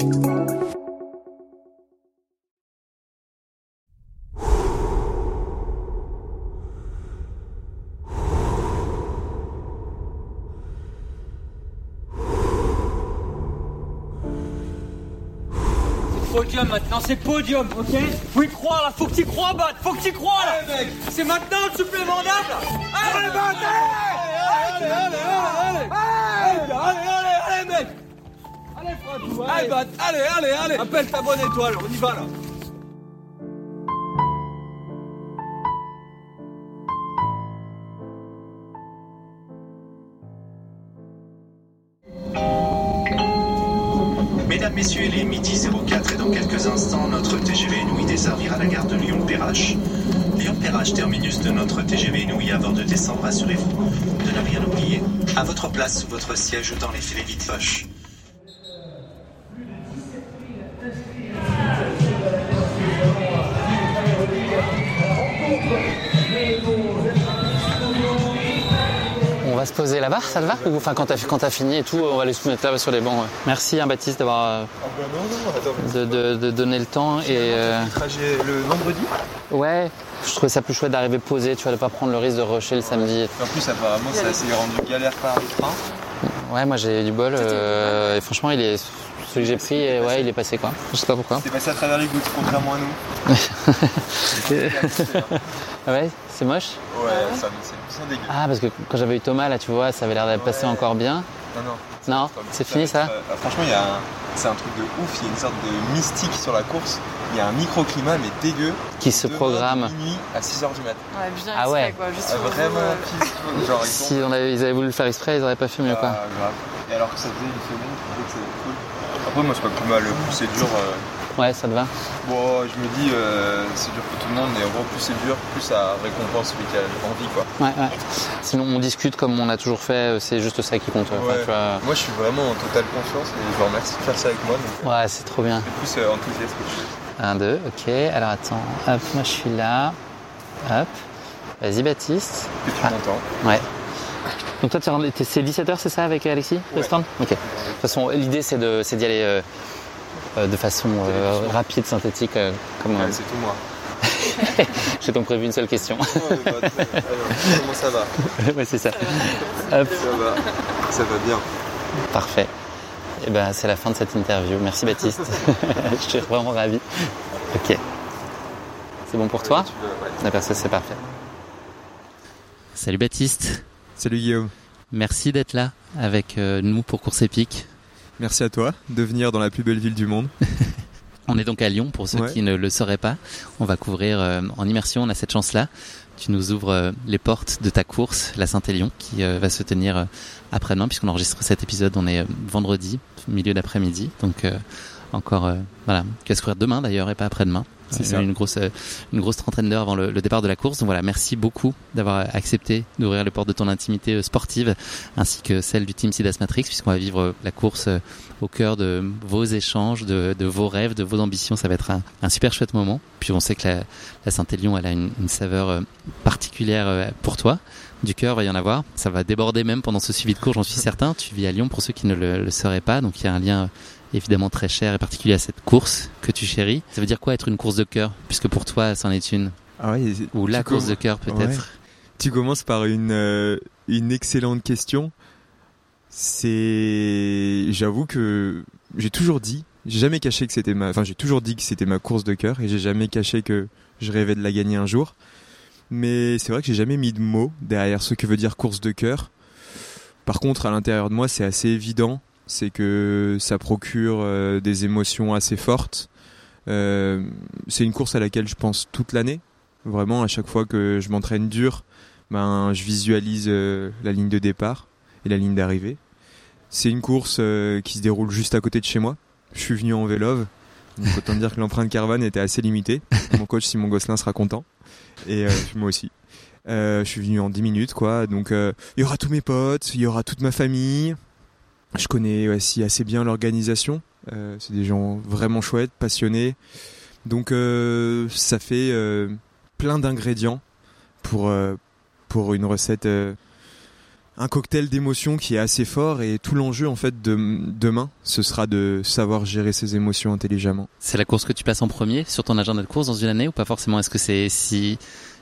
Podium maintenant, c'est podium, ok Faut y croire là, faut que t'y crois, Bat, faut que t'y crois là. Mec. C'est maintenant le supplément d'âme Allez, Bat, allez Allez, allez, allez, allez Allez, allez, allez, mec Allez, allez allez, allez, Appelle ta bonne étoile, on y va là Mesdames, Messieurs, il est midi 04 et dans quelques instants, notre TGV Inouï desservira la gare de Lyon-Perrache. Lyon-Perrache, terminus de notre TGV Inouï avant de descendre, assurez-vous de ne rien oublier. À votre place, sous votre siège, dans les filets vite va se poser là-bas, ça te va Ou enfin quand t'as quand t'as fini et tout, on va aller se mettre là sur les bancs. ouais. Merci hein, Baptiste d'avoir euh, de, de- de donner le temps et euh, Trajet le vendredi. ouais, je trouvais ça plus chouette d'arriver posé, tu vois, de pas prendre le risque de rusher le samedi. En plus, apparemment, ça s'est rendu galère par le train. Ouais, moi j'ai eu du bol euh, et franchement il est celui que j'ai pris, et ouais, il est passé quoi. Je sais pas pourquoi. C'est passé à travers les gouttes, contrairement à nous. Ah ouais, c'est moche. Ouais, ça, c'est dégueu. Ah parce que quand j'avais eu Thomas là, tu vois, ça avait l'air d'être passé encore bien. Non, non. Non, c'est fini ça. Euh, franchement, il y a un- c'est un truc de ouf. Il y a une sorte de mystique sur la course. Il y a un microclimat, mais dégueu. Qui se Demain, programme. de minuit à 6h du mat. Ouais, bien Ah exprès, ouais. quoi, juste Ah, vraiment. Genre, ils. Si on avait, ils avaient voulu le faire exprès, ils auraient pas fait mieux quoi. Ah, grave. Et alors que ça faisait une semaine, je trouvais que c'était cool. Après, moi, c'est pas plus mal. Plus c'est dur. euh, Ouais, ça te va. Bon, je me dis, euh, c'est dur pour tout le monde, mais en gros, plus c'est dur, plus ça récompense celui qui a envie, quoi. Ouais, ouais. Sinon on discute comme on a toujours fait, c'est juste ça qui compte. Enfin, Ouais. tu vois. Moi, je suis vraiment en totale confiance et je vous remercie de faire ça avec moi. Donc, Ouais, c'est trop bien. plus euh, enthousiaste que je suis. Un, deux, ok. Alors attends, hop, moi je suis là. Hop. Vas-y Baptiste. Que tu Ah. m'entends. Ouais. Donc toi, c'est 17h, c'est ça avec Alexis? Le Ouais. stand? Ok. De toute façon, l'idée c'est de- c'est d'y aller euh, euh, de façon euh, rapide, synthétique. euh, comme, Ouais, euh, c'est tout moi. J'ai donc prévu une seule question. Ouais, bah, alors, comment ça va ouais, c'est ça. Hop, Ça va. Ça va bien. parfait. Et ben, c'est la fin de cette interview. Merci Baptiste. je suis vraiment ravi. Ok. C'est bon pour toi Tu veux- ouais. D'accord, ça c'est parfait. Salut Baptiste. Salut Guillaume, Merci d'être là avec euh, nous pour Course Épique. Merci à toi de venir dans la plus belle ville du monde. On est donc à Lyon pour ceux Ouais. qui ne le sauraient pas. On va couvrir euh, en immersion, on a cette chance-là. Tu nous ouvres euh, les portes de ta course, la Saint-Élion, qui euh, va se tenir après-demain, puisqu'on enregistre cet épisode, on est vendredi, milieu d'après-midi. Donc encore, voilà, qui va se courir demain d'ailleurs et pas après-demain. C'est ça. Une grosse, une grosse trentaine d'heures avant le, le départ de la course. Donc voilà, merci beaucoup d'avoir accepté d'ouvrir les portes de ton intimité euh, sportive, ainsi que celle du Team Sidas Matrix, puisqu'on va vivre euh, la course euh, au cœur de vos échanges, de, de vos rêves, de vos ambitions. Ça va être un, un super chouette moment. Puis on sait que la, la Saint-Élion, elle a une, une saveur particulière pour toi. Du cœur, va y en avoir. Ça va déborder même pendant ce suivi de cours, j'en suis certain. Tu vis à Lyon pour ceux qui ne le, le sauraient pas. Donc il y a un lien évidemment très cher et particulier à cette course que tu chéris. Ça veut dire quoi être une course de cœur Puisque pour toi, c'en est une. Ah ouais, Ou la course de cœur peut-être. Tu commences par une, euh, une excellente question. C'est, j'avoue que j'ai toujours dit J'ai jamais caché que c'était ma. Enfin, j'ai toujours dit que c'était ma course de cœur et j'ai jamais caché que je rêvais de la gagner un jour. Mais c'est vrai que j'ai jamais mis de mots derrière ce que veut dire course de cœur. Par contre, à l'intérieur de moi, c'est assez évident. C'est que ça procure euh, des émotions assez fortes. Euh, c'est une course à laquelle je pense toute l'année. Vraiment, à chaque fois que je m'entraîne dur, ben, je visualise euh, la ligne de départ et la ligne d'arrivée. C'est une course qui se déroule juste à côté de chez moi. Je suis venu en vélo, donc autant dire que l'empreinte caravane était assez limitée. Mon coach Simon Gosselin sera content et moi aussi. Je suis venu en 10 minutes quoi, donc il y aura tous mes potes, il y aura toute ma famille. Je connais aussi assez bien l'organisation. Euh, c'est des gens vraiment chouettes, passionnés. Donc euh, ça fait euh, plein d'ingrédients pour une recette un cocktail d'émotions qui est assez fort et tout l'enjeu en fait de demain ce sera de savoir gérer ses émotions intelligemment. C'est la course que tu passes en premier sur ton agenda de course dans une année ou pas forcément? Est-ce que c'est si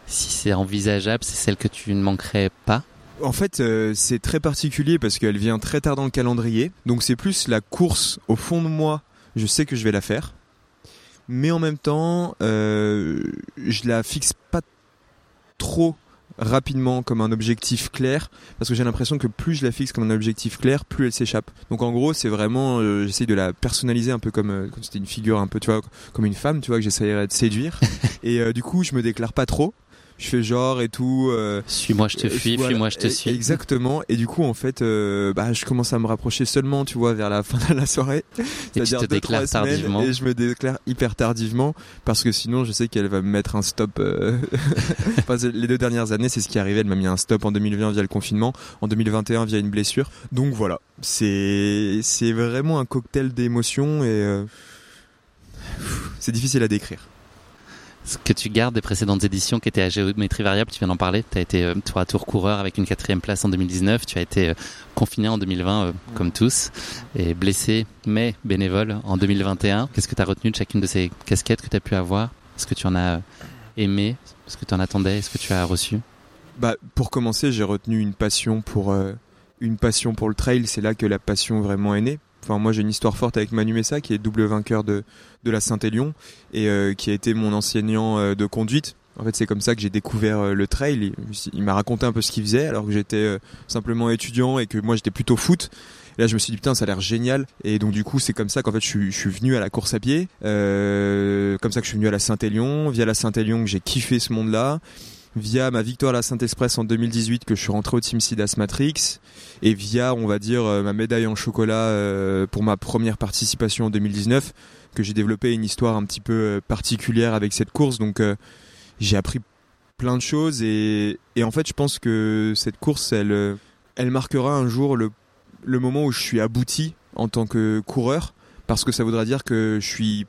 si c'est envisageable, c'est celle que tu ne manquerais pas? En fait, euh, c'est très particulier parce qu'elle vient très tard dans le calendrier. Donc c'est plus la course au fond de moi. Je sais que je vais la faire. Mais en même temps, euh, je la fixe pas trop rapidement comme un objectif clair parce que j'ai l'impression que plus je la fixe comme un objectif clair plus elle s'échappe donc en gros c'est vraiment euh, j'essaye de la personnaliser un peu comme euh, comme c'était une figure un peu tu vois comme une femme tu vois que j'essayerais de séduire et euh, du coup je me déclare pas trop je fais genre et tout euh, Suis-moi, je te euh, fuis, voilà, fuis-moi, je te suis. Exactement. Et du coup, en fait, euh, bah, je commence à me rapprocher seulement, tu vois, vers la fin de la soirée. Et tu C'est-à-dire te deux, trois semaines, tardivement. Et je me déclare hyper tardivement parce que sinon, je sais qu'elle va me mettre un stop. euh, enfin, les deux dernières années, c'est ce qui est arrivé. Elle m'a mis un stop en 2020 via le confinement, en 2021 via une blessure. Donc voilà, c'est c'est vraiment un cocktail d'émotions et euh, c'est difficile à décrire. Ce que tu gardes des précédentes éditions qui étaient à géométrie variable, tu viens d'en parler. Tu as été euh, tour à tour coureur avec une quatrième place en 2019. Tu as été euh, confiné en 2020, euh, comme tous, et blessé, mais bénévole en 2021. Qu'est-ce que tu as retenu de chacune de ces casquettes que tu as pu avoir? Est-ce que tu en as aimé? Est-ce que tu en attendais? Est-ce que tu as reçu? Bah, pour commencer, j'ai retenu une passion pour euh, une passion pour le trail. C'est là que la passion vraiment est née. Enfin, moi, j'ai une histoire forte avec Manu Messa, qui est double vainqueur de de la Saint-Élion et euh, qui a été mon enseignant euh, de conduite. En fait, c'est comme ça que j'ai découvert euh, le trail. Il, m'a raconté un peu ce qu'il faisait, alors que j'étais simplement étudiant et que moi, j'étais plutôt foot. Et là, je me suis dit putain, ça a l'air génial. Et donc, du coup, c'est comme ça qu'en fait, je je suis venu à la course à pied. Comme ça que je suis venu à la Saint-Élion. Via la Saint-Élion, j'ai kiffé ce monde-là via ma victoire à la Saint-Express en 2018 que je suis rentré au Team Sidas Matrix et via on va dire euh, ma médaille en chocolat euh, pour ma première participation en 2019 que j'ai développé une histoire un petit peu euh, particulière avec cette course. Donc j'ai appris plein de choses et, et en fait je pense que cette course elle elle marquera un jour le, le moment où je suis abouti en tant que coureur parce que ça voudra dire que je suis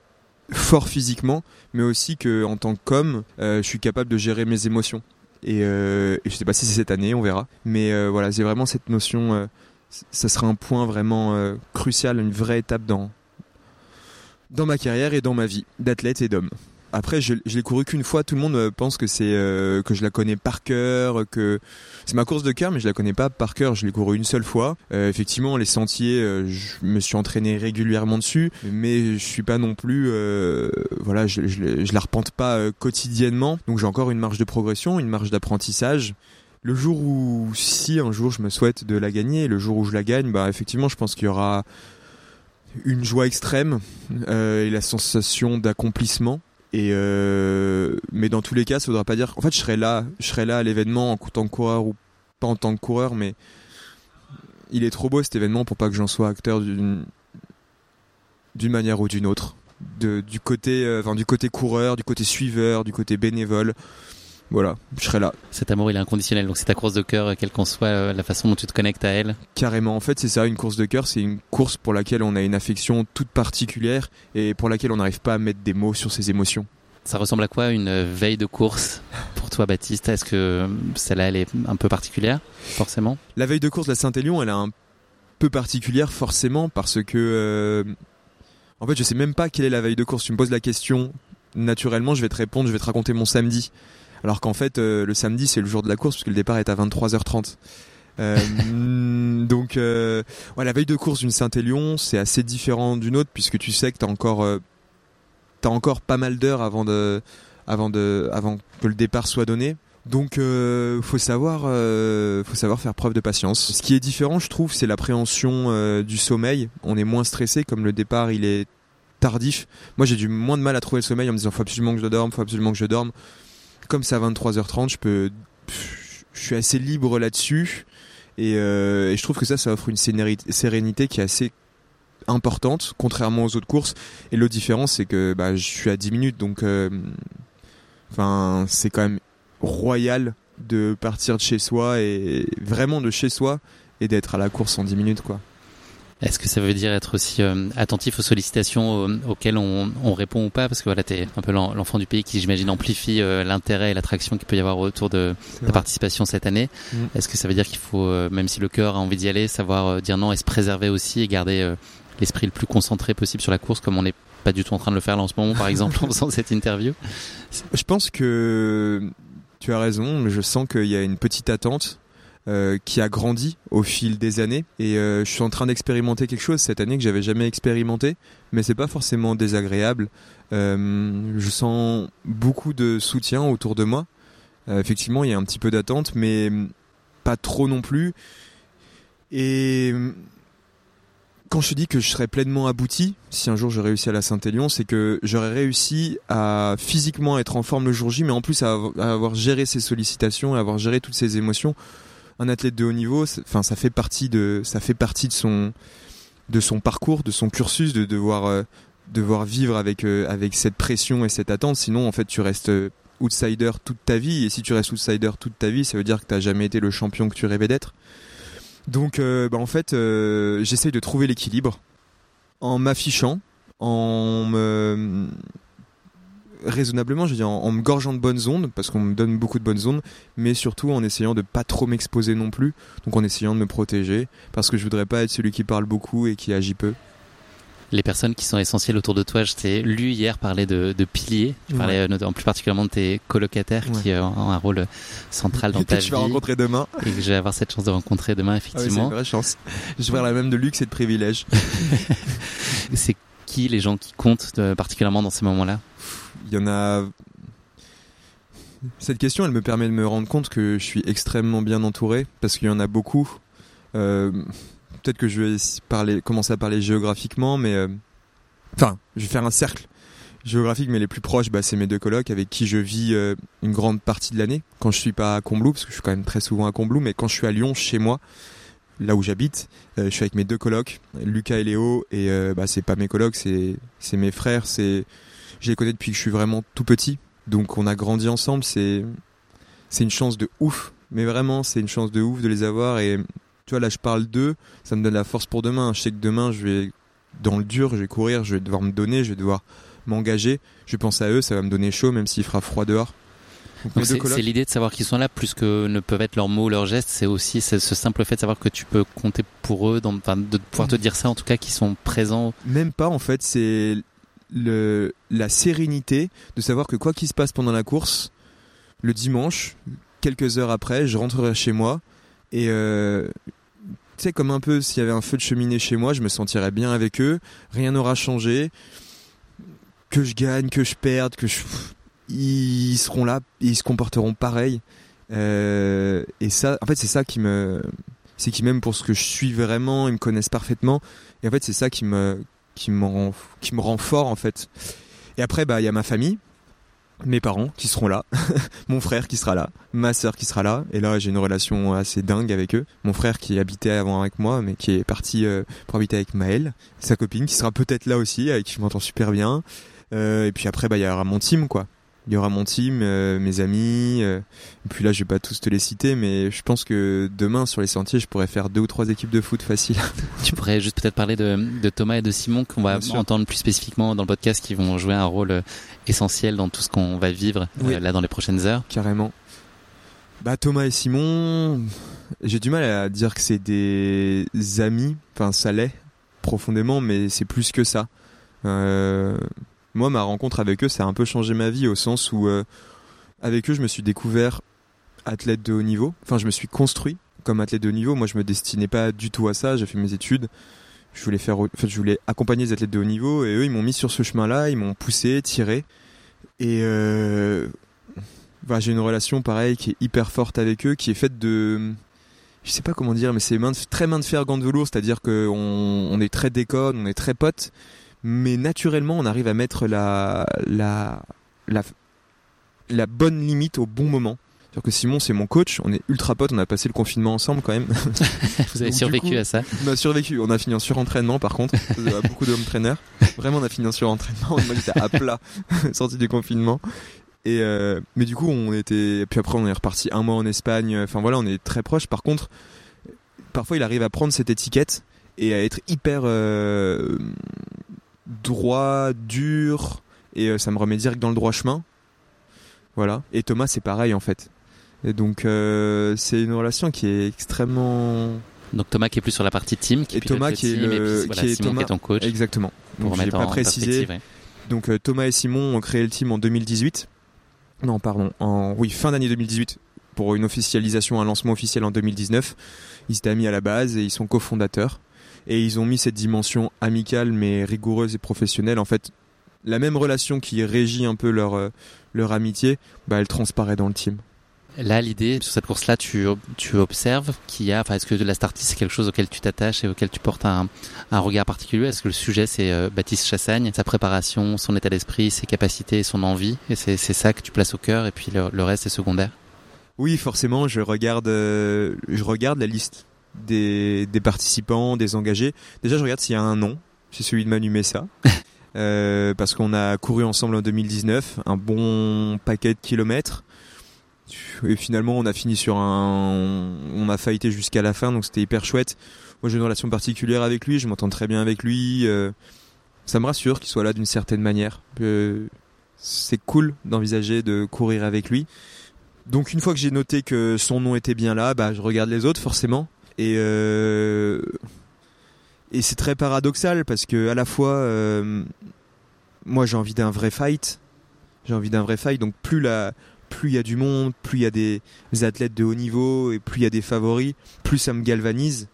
fort physiquement, mais aussi que en tant qu'homme, euh, je suis capable de gérer mes émotions. Et, euh, et je sais pas si c'est cette année, on verra. Mais euh, voilà, c'est vraiment cette notion. euh, ça sera un point vraiment euh, crucial, une vraie étape dans dans ma carrière et dans ma vie d'athlète et d'homme. Après, je, je l'ai couru qu'une fois. Tout le monde euh, pense que c'est euh, que je la connais par cœur, que c'est ma course de cœur, mais je la connais pas par cœur. Je l'ai couru une seule fois. Euh, effectivement, les sentiers, euh, je me suis entraîné régulièrement dessus, mais je suis pas non plus, euh, voilà, je, je, je la repente pas quotidiennement. Donc j'ai encore une marge de progression, une marge d'apprentissage. Le jour où, si un jour je me souhaite de la gagner, le jour où je la gagne, bah effectivement, je pense qu'il y aura une joie extrême euh, et la sensation d'accomplissement. Et euh, mais dans tous les cas, ça voudra pas dire. En fait, je serai là, je serai là à l'événement en tant que coureur ou pas en tant que coureur, mais il est trop beau cet événement pour pas que j'en sois acteur d'une d'une manière ou d'une autre. De, du côté, euh, enfin, du côté coureur, du côté suiveur, du côté bénévole. Voilà, je serai là. Cet amour, il est inconditionnel. Donc c'est ta course de cœur, euh, quelle qu'en soit euh, la façon dont tu te connectes à elle. Carrément, en fait, c'est ça, une course de cœur, c'est une course pour laquelle on a une affection toute particulière et pour laquelle on n'arrive pas à mettre des mots sur ses émotions. Ça ressemble à quoi une euh, veille de course pour toi, Baptiste? Est-ce que celle-là, elle est un peu particulière, forcément? La veille de course de la Saint-Élion, elle est un peu particulière forcément parce que euh, en fait, je sais même pas quelle est la veille de course. Tu me poses la question, naturellement, je vais te répondre, je vais te raconter mon samedi. Alors qu'en fait, euh, le samedi, c'est le jour de la course puisque le départ est à 23h30. Euh, donc, euh, la veille de course d'une Saint-Élion, c'est assez différent d'une autre puisque tu sais que t'as encore, euh, t'as encore pas mal d'heures avant de, avant de, avant que le départ soit donné. Donc, faut savoir, faut savoir faire preuve de patience. Ce qui est différent, je trouve, c'est l'appréhension du sommeil. On est moins stressé, comme le départ, il est tardif. Moi, j'ai du moins de mal à trouver le sommeil en me disant, faut absolument que je dorme, faut absolument que je dorme. Comme c'est à 23h30, je peux, je suis assez libre là-dessus. Et, euh, je trouve que ça, ça offre une sérénité, qui est assez importante, contrairement aux autres courses. Et l'autre différence, c'est que bah, je suis à 10 minutes, donc euh, c'est quand même royal de partir de chez soi et vraiment de chez soi et d'être à la course en 10 minutes, quoi. Est-ce que ça veut dire être aussi euh, attentif aux sollicitations euh, auxquelles on, on, répond ou pas? Parce que voilà, t'es un peu l'enfant du pays qui, j'imagine, amplifie euh, l'intérêt et l'attraction qu'il peut y avoir autour de ta participation cette année. Mm. Est-ce que ça veut dire qu'il faut, euh, même si le cœur a envie d'y aller, savoir dire non et se préserver aussi et garder l'esprit le plus concentré possible sur la course, comme on n'est pas du tout en train de le faire là en ce moment, par exemple, en faisant cette interview? Je pense que tu as raison, mais je sens qu'il y a une petite attente qui a grandi au fil des années. Et euh, je suis en train d'expérimenter quelque chose cette année que j'avais jamais expérimenté mais c'est pas forcément désagréable. Euh, je sens beaucoup de soutien autour de moi. Euh, effectivement il y a un petit peu d'attente mais pas trop non plus. Et quand je dis que je serais pleinement abouti, si un jour je réussis à la Saint-Élion, c'est que j'aurais réussi à physiquement être en forme le jour J, mais en plus à avoir géré ces sollicitations, à avoir géré toutes ces émotions un athlète de haut niveau, ça fait partie de son parcours, de son cursus, de devoir euh, vivre avec euh, avec cette pression et cette attente. Sinon en fait tu restes euh, outsider toute ta vie et si tu restes outsider toute ta vie, ça veut dire que t'as jamais été le champion que tu rêvais d'être. Donc bah, en fait j'essaye de trouver l'équilibre en m'affichant, en me raisonnablement, je veux dire, en, en, me gorgeant de bonnes ondes, parce qu'on me donne beaucoup de bonnes ondes, mais surtout en essayant de pas trop m'exposer non plus, donc en essayant de me protéger, parce que je voudrais pas être celui qui parle beaucoup et qui agit peu. Les personnes qui sont essentielles autour de toi, je t'ai lu hier parler de, de piliers, tu parlais ouais. en plus particulièrement de tes colocataires ouais. qui ont un rôle central dans et ta que vie. je vais rencontrer demain. Et que je vais avoir cette chance de rencontrer demain, effectivement. Ah c'est une vraie chance. Je vais la même de luxe et de privilège. c'est qui les gens qui comptent de, particulièrement dans ces moments-là il y en a. Cette question, elle me permet de me rendre compte que je suis extrêmement bien entouré parce qu'il y en a beaucoup. Euh, Peut-être que je vais parler, commencer à parler géographiquement, mais euh... enfin, je vais faire un cercle géographique, mais les plus proches, bah, c'est mes deux colocs avec qui je vis euh, une grande partie de l'année. Quand je suis pas à Combloux, parce que je suis quand même très souvent à Combloux, mais quand je suis à Lyon, chez moi, là où j'habite, euh, je suis avec mes deux colocs, Lucas et Léo, et euh, bah, c'est pas mes colocs, c'est c'est mes frères, c'est je les connais depuis que je suis vraiment tout petit. Donc on a grandi ensemble, c'est c'est une chance de ouf. Mais vraiment, c'est une chance de ouf de les avoir et tu vois là je parle d'eux, ça me donne la force pour demain. Je sais que demain je vais dans le dur, je vais courir, je vais devoir me donner, je vais devoir m'engager. Je pense à eux, ça va me donner chaud même s'il fera froid dehors. Donc c'est l'idée de savoir qu'ils sont là, plus que ne peuvent être leurs mots, leurs gestes, c'est aussi ce simple fait de savoir que tu peux compter pour eux, dans, de pouvoir te dire ça en tout cas, qu'ils sont présents. Même pas en fait, c'est le, la sérénité de savoir que quoi qu'il se passe pendant la course, le dimanche, quelques heures après, je rentrerai chez moi et euh, tu sais comme un peu s'il y avait un feu de cheminée chez moi, je me sentirais bien avec eux, rien n'aura changé, que je gagne, que je perde, que je ils seront là, ils se comporteront pareil. Euh, et ça, en fait, c'est ça qui me, c'est qui m'aiment pour ce que je suis vraiment, ils me connaissent parfaitement. Et en fait, c'est ça qui me, qui me rend, qui me rend fort en fait. Et après, bah, il y a ma famille, mes parents qui seront là, mon frère qui sera là, ma sœur qui sera là. Et là, j'ai une relation assez dingue avec eux. Mon frère qui habitait avant avec moi, mais qui est parti euh, pour habiter avec Maëlle, sa copine qui sera peut-être là aussi, avec qui je m'entends super bien. Euh, et puis après, bah, il y aura mon team, quoi il y aura mon team, euh, mes amis. Euh, et puis là, je vais pas tous te les citer, mais je pense que demain sur les sentiers, je pourrais faire deux ou trois équipes de foot facile. tu pourrais juste peut-être parler de, de, Thomas et de Simon qu'on va entendre plus spécifiquement dans le podcast, qui vont jouer un rôle euh, essentiel dans tout ce qu'on va vivre oui. euh, là dans les prochaines heures. Carrément. Bah Thomas et Simon, j'ai du mal à dire que c'est des amis. Enfin, ça l'est profondément, mais c'est plus que ça. Euh, moi, ma rencontre avec eux, ça a un peu changé ma vie au sens où, euh, avec eux, je me suis découvert athlète de haut niveau. Enfin, je me suis construit comme athlète de haut niveau. Moi, je me destinais pas du tout à ça. J'ai fait mes études. Je voulais faire, en je voulais accompagner les athlètes de haut niveau et eux, ils m'ont mis sur ce chemin-là. Ils m'ont poussé, tiré. Et euh, bah, j'ai une relation pareille qui est hyper forte avec eux, qui est faite de, je sais pas comment dire, mais c'est très main de fer, gants de velours, c'est-à-dire qu'on on est très déconne, on est très potes, mais naturellement, on arrive à mettre la, la, la, la bonne limite au bon moment. C'est-à-dire que Simon, c'est mon coach, on est ultra potes, on a passé le confinement ensemble quand même. Vous avez Donc, survécu coup- à ça. On a survécu, on a fini en surentraînement par contre, à beaucoup d'hommes traîneurs. Vraiment, on a fini en surentraînement, moi j'étais à plat, sorti du confinement. Et euh, mais du coup, on était, puis après on est reparti un mois en Espagne. Enfin voilà, on est très proches. Par contre, parfois il arrive à prendre cette étiquette et à être hyper euh, droit, dur, et euh, ça me remet direct dans le droit chemin. Voilà. Et Thomas, c'est pareil en fait. Et donc euh, c'est une relation qui est extrêmement Donc Thomas qui est plus sur la partie team, qui Et Thomas qui est team, le- et puis voilà, qui est Simon Thomas- qui est ton coach. Exactement. Pour Donc j'ai pas précisé. ouais. Donc euh, Thomas et Simon ont créé le team en 2018. Non, pardon, en oui, fin d'année 2018 pour une officialisation, un lancement officiel en 2019. Ils s'étaient mis à la base et ils sont cofondateurs et ils ont mis cette dimension amicale mais rigoureuse et professionnelle. En fait la même relation qui régit un peu leur euh, leur amitié, bah elle transparaît dans le team. Là, l'idée sur cette course-là, tu, tu observes qu'il y a, enfin, est-ce que la Startis c'est quelque chose auquel tu t'attaches et auquel tu portes un, un regard particulier? Est-ce que le sujet c'est euh, Baptiste Chassagne, sa préparation, son état d'esprit, ses capacités son envie? Et c'est c'est ça que tu places au cœur et puis le, le reste est secondaire? Oui, forcément, je regarde, euh, je regarde la liste des, des participants, des engagés. Déjà, je regarde s'il y a un nom. C'est celui de Manu Messa. Euh, parce qu'on a couru ensemble en 2019, un bon paquet de kilomètres. Et finalement, on a fini sur un, on a fighté jusqu'à la fin, donc c'était hyper chouette. Moi, j'ai une relation particulière avec lui, je m'entends très bien avec lui. euh, ça me rassure qu'il soit là d'une certaine manière. Euh, c'est cool d'envisager de courir avec lui. Donc une fois que j'ai noté que son nom était bien là, bah je regarde les autres forcément. Et euh, et c'est très paradoxal parce que à la fois euh, moi j'ai envie d'un vrai fight, j'ai envie d'un vrai fight. Donc plus la plus il y a du monde, plus il y a des athlètes de haut niveau et plus il y a des favoris, plus ça me galvanise.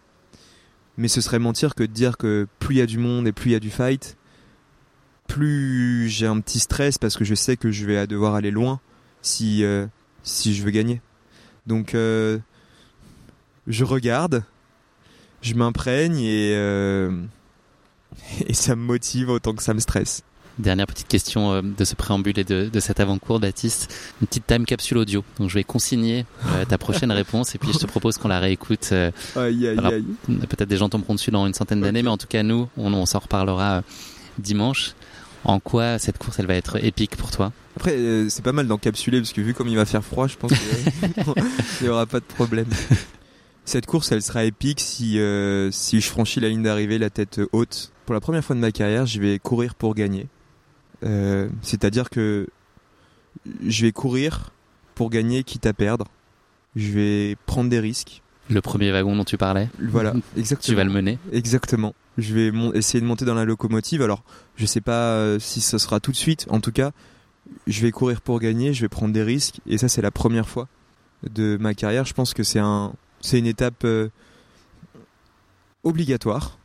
Mais ce serait mentir que de dire que plus il y a du monde et plus il y a du fight, plus j'ai un petit stress parce que je sais que je vais devoir aller loin si euh, si je veux gagner. Donc je regarde, je m'imprègne et euh, et ça me motive autant que ça me stresse. Dernière petite question euh, de ce préambule et de, de cet avant-cours, Baptiste. Une petite time capsule audio. Donc je vais consigner euh, ta prochaine réponse et puis je te propose qu'on la réécoute. euh, Aïe aïe Alors, aïe. Peut-être des gens tomberont dessus dans une centaine d'années, mais en tout cas nous, on, on s'en reparlera dimanche. En quoi cette course, elle va être épique pour toi? Après euh, c'est pas mal d'encapsuler parce que vu comme il va faire froid, je pense qu'il y aura pas de problème. Cette course, elle sera épique si euh, si je franchis la ligne d'arrivée la tête haute. Pour la première fois de ma carrière, je vais courir pour gagner. Euh, C'est-à-dire que je vais courir pour gagner, quitte à perdre. Je vais prendre des risques. Le premier wagon dont tu parlais, Voilà, exactement. tu vas le mener. Exactement. Je vais essayer de monter dans la locomotive. Alors, je sais pas euh, si ce sera tout de suite. En tout cas, je vais courir pour gagner. Je vais prendre des risques. Et ça, c'est la première fois de ma carrière. Je pense que c'est un, c'est une étape euh, obligatoire.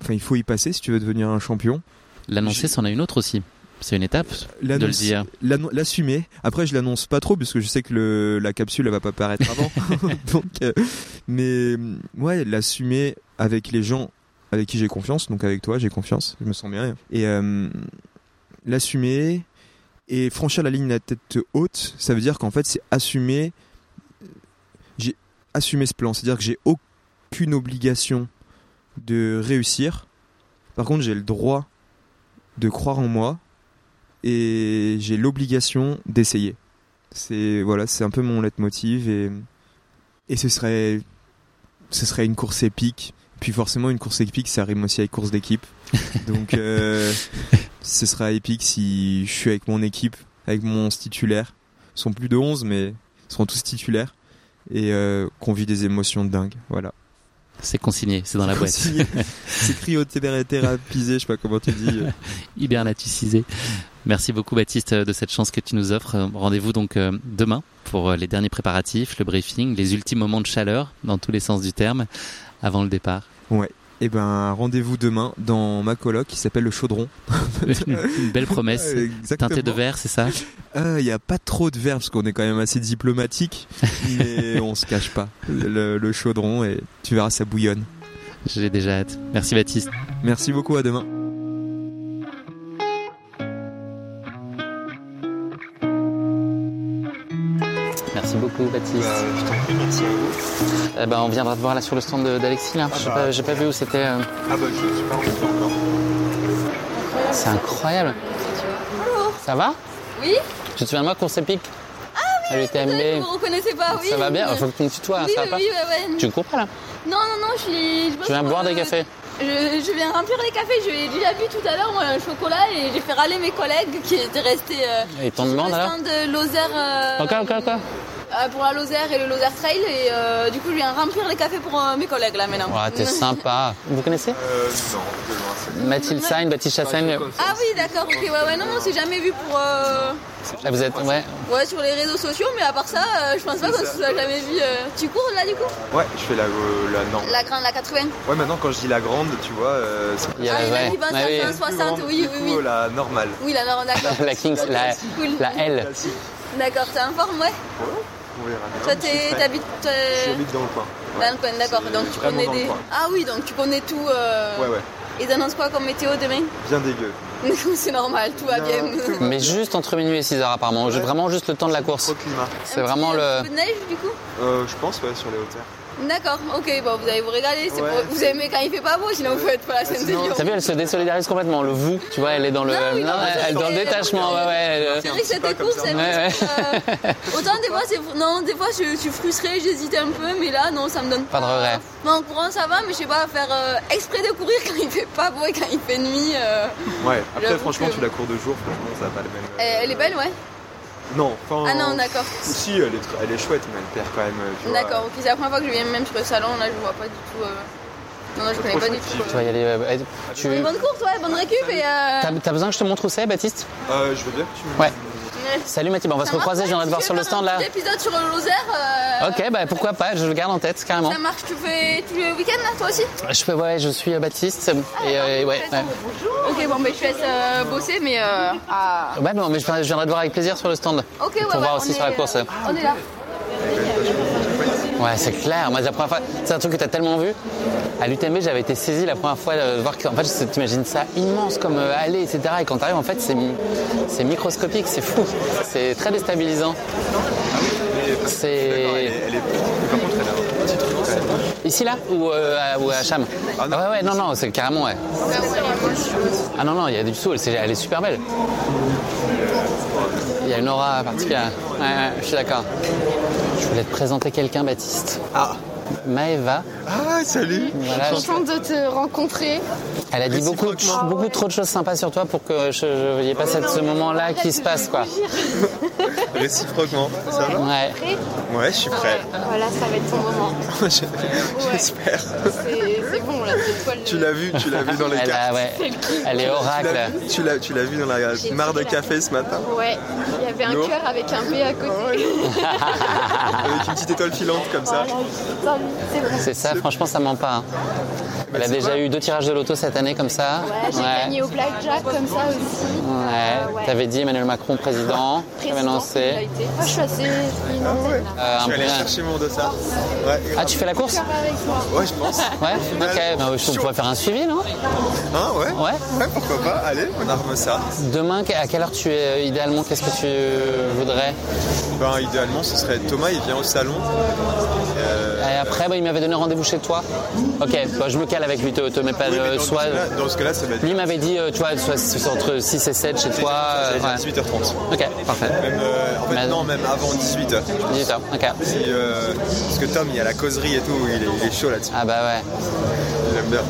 Enfin, il faut y passer si tu veux devenir un champion. L'annoncer, c'en a une autre aussi. C'est une étape de le L'annonce- dire. L'assumer. Après, je l'annonce pas trop parce que je sais que le, la capsule elle va pas paraître avant. donc, euh, mais ouais, l'assumer avec les gens avec qui j'ai confiance. Donc avec toi, j'ai confiance. Je me sens bien. Et euh, l'assumer et franchir la ligne la tête haute, ça veut dire qu'en fait, c'est assumer. Assumé ce plan. C'est-à-dire que j'ai aucune obligation de réussir. Par contre, j'ai le droit de croire en moi et j'ai l'obligation d'essayer. C'est voilà, c'est un peu mon leitmotiv et et ce serait ce serait une course épique. Puis forcément une course épique, ça rime aussi avec course d'équipe. Donc euh, ce sera épique si je suis avec mon équipe, avec mon titulaire. Ils sont plus de 11 mais ils seront tous titulaires et euh, qu'on vit des émotions de dingue. Voilà. C'est consigné, c'est dans la boîte. Consigné. C'est cryothérapisé, je sais pas comment tu dis. Hibernatusisé. Merci beaucoup Baptiste de cette chance que tu nous offres. Rendez-vous donc euh, demain pour euh, les derniers préparatifs, le briefing, les ultimes moments de chaleur, dans tous les sens du terme, avant le départ. Ouais. Et ben rendez-vous demain dans ma coloc qui s'appelle le Chaudron. Une belle promesse. Exactement. Teintée de vert, c'est ça Il n'y a pas trop de verre parce qu'on est quand même assez diplomatique, mais on se cache pas. Le, le Chaudron et tu verras ça bouillonne. J'ai déjà hâte. Merci Baptiste. Merci beaucoup, à demain. Merci beaucoup Baptiste. Bah, je t'en prie, merci à vous. Eh ben, on viendra te voir là sur le stand d'Alexis. là. J'ai bah. pas, j'ai pas vu où c'était. euh. Ah bah je pas encore. C'est incroyable. Ça va? Oui Tu te souviens de moi, course épique? Ah oui, Vous me reconnaissez pas, oui Ça va bien Faut que tu me tutoies, Oui, ça va oui, pas oui, ouais, ouais. Tu me cours pas là? Non, non, non, je suis... Je Tu viens boire des euh, cafés je, je viens remplir les cafés, je l'ai déjà vu tout à l'heure, moi, un chocolat, et j'ai fait râler mes collègues qui étaient restés euh, Et t'en demandes alors? de Lozère euh, Ok, ok, ok. Euh, pour la Lozère et le Lozère Trail, et euh, du coup, je viens remplir les cafés pour euh, mes collègues, là, maintenant. Ouais, t'es sympa. Vous connaissez Euh, non, loin, Mathilde Sagne, Baptiste Chassaigne. Ah oui, d'accord, ok, ouais, ouais, non, non, c'est jamais vu pour... euh, Ah, vous êtes. Ouais. Ouais, sur les réseaux sociaux, mais à part ça, euh, je pense pas qu'on se soit jamais vu. euh. Tu cours, là, du coup? Ouais, je fais la, euh, la norme. La grande, la 80 Ouais, maintenant quand je dis la grande, tu vois, euh, c'est Il y a, Ah, il y a ouais. Ouais, oui. à 160, oui, oui, oui. la normale. Oui, la norme, d'accord. La Kings, la, Cool. la L. D'accord, t'es en forme, ouais. Toi, t'habites euh, J'habite dans le coin. dans le coin, d'accord. Donc tu connais des. Ah oui, donc tu connais tout. euh, Ouais, ouais. Ils annoncent quoi comme météo demain? Bien dégueu. C'est normal, tout va bien. Mais juste entre minuit et 6 heures apparemment. J'ai Vraiment juste le temps de la course. C'est Un vraiment Un le. peu de neige, du coup? Euh, je pense, ouais, sur les hauteurs. D'accord, ok, bon, vous allez vous régaler. c'est Ouais. pour- Vous aimez quand il fait pas beau, sinon vous faites pas la scène de sinon- Lyon. T'as vu, elle se désolidarise complètement. Le vous, tu vois, elle est dans le. Non, non, elle, dans le détachement. Ouais, ouais. elle- C'est vrai que c'était ça. Ouais, plus, euh, Autant des fois, c'est. Non, des fois, je, je suis frustrée, j'hésite un peu, mais là, non, ça me donne Pas de regret. Non, en courant, ça va, mais je sais pas, faire euh, exprès de courir quand il fait pas beau et quand il fait nuit. euh, Ouais, après, franchement, que- tu la cours de jour, franchement, ça n'a pas le même. euh, Elle elle est belle, ouais. Non, enfin. Ah non, d'accord. Si, elle est, tr- elle est chouette, mais elle perd quand même. euh. D'accord, ok, c'est la première fois que je viens même sur le salon, là, je vois pas du tout. euh, Non, non, je connais pas du tout. Tu vas y aller. euh, Tu. Bonne course, ouais, bonne récup et. euh, T'as t'as besoin que je te montre où c'est, Baptiste? Euh, je veux bien que tu me. Ouais. Salut Mathilde, on va ça se recroiser, je viendrai te voir sur le stand là. Épisode sur le Lozère. euh, Ok, bah pourquoi pas, je le garde en tête carrément. Ça marche, tu fais tous les week-ends là, toi aussi Je fais, ouais, je suis euh, Baptiste et euh, ouais, ouais. Ok, bon, ben je te laisse euh, bosser, mais. Euh... Ah. Ouais, non, mais je, je viendrai te voir avec plaisir sur le stand. Ok, ouais, Pour ouais, voir aussi est, sur la course. euh, on est là. Ouais, c'est clair. Moi, la première fois, c'est un truc que tu as tellement vu. À l'UTMB, j'avais été saisi la première fois de voir que, en fait, t'imagines ça immense comme euh, allée, etc. Et quand t'arrives, en fait, c'est, mi- c'est microscopique, c'est fou. C'est très déstabilisant. C'est ici là ou, euh, à, ou à Cham? Ah non. ouais, ouais, non, non, c'est carrément ouais. Ah non, non, il y a du c'est- Elle est super belle. Il y a une aura particulière. Ouais, ouais, je suis d'accord. Je voulais te présenter quelqu'un, Baptiste. Ah Maëva. Ah, salut Voilà, je- Contente de te rencontrer. Elle a dit beaucoup, beaucoup trop de choses sympas sur toi pour que je n'y ait pas cette- ce moment-là qui se passe, quoi. Réciproquement, ça va Ouais. Ouais, je suis prêt. Voilà, ça va être ton moment. J'espère. C'est c'est bon, là, c'est toi le. Tu l'as vu, tu l'as vu dans les Elle, a, cartes. ouais. Elle est Tu l'as oracle. vu- Tu l'as, tu l'as vu dans la mare de café ce matin Ouais, il y avait un cœur avec un B à côté. Avec une petite étoile filante comme ça. Bon. C'est ça, franchement, ça ment pas. hein. Elle a c'est déjà eu deux tirages de loto cette année comme ça. Ouais, j'ai gagné au blackjack comme ça aussi. Ouais. Euh, ouais. T'avais dit Emmanuel Macron président. T'avais Président, il a annoncé. été. Moi, je suis assez innocente, là. Euh, Je allé peu- chercher mon dossard. Ouais, Ah, tu fais la course ouais, je pense. Ouais. Ok. Bah, je pourrais faire un suivi, non Hein, ouais Ouais. Ouais, pourquoi pas. Allez, on arme ça. Demain, à quelle heure tu es idéalement Qu'est-ce que tu voudrais Ben, idéalement, ce serait Thomas, il vient au salon. Euh, Et après, bah, il m'avait donné rendez-vous chez toi. Ok, bah, je me cale avec lui, te, te mets pas oui, mais de dans, soit. ce cas-là, dans ce cas-là, ça va être Lui m'avait dit, euh, tu vois, soit, entre 6 et 7 chez toi. ça va euh, être ouais. 18h30. Ok, parfait. Même, euh, en fait, Mais- non, même avant 18h. 18 heures, ok. Si, euh, parce que Tom, il y a la causerie et tout, il est, il est chaud là-dessus. Ah bah ouais, Il aime bien.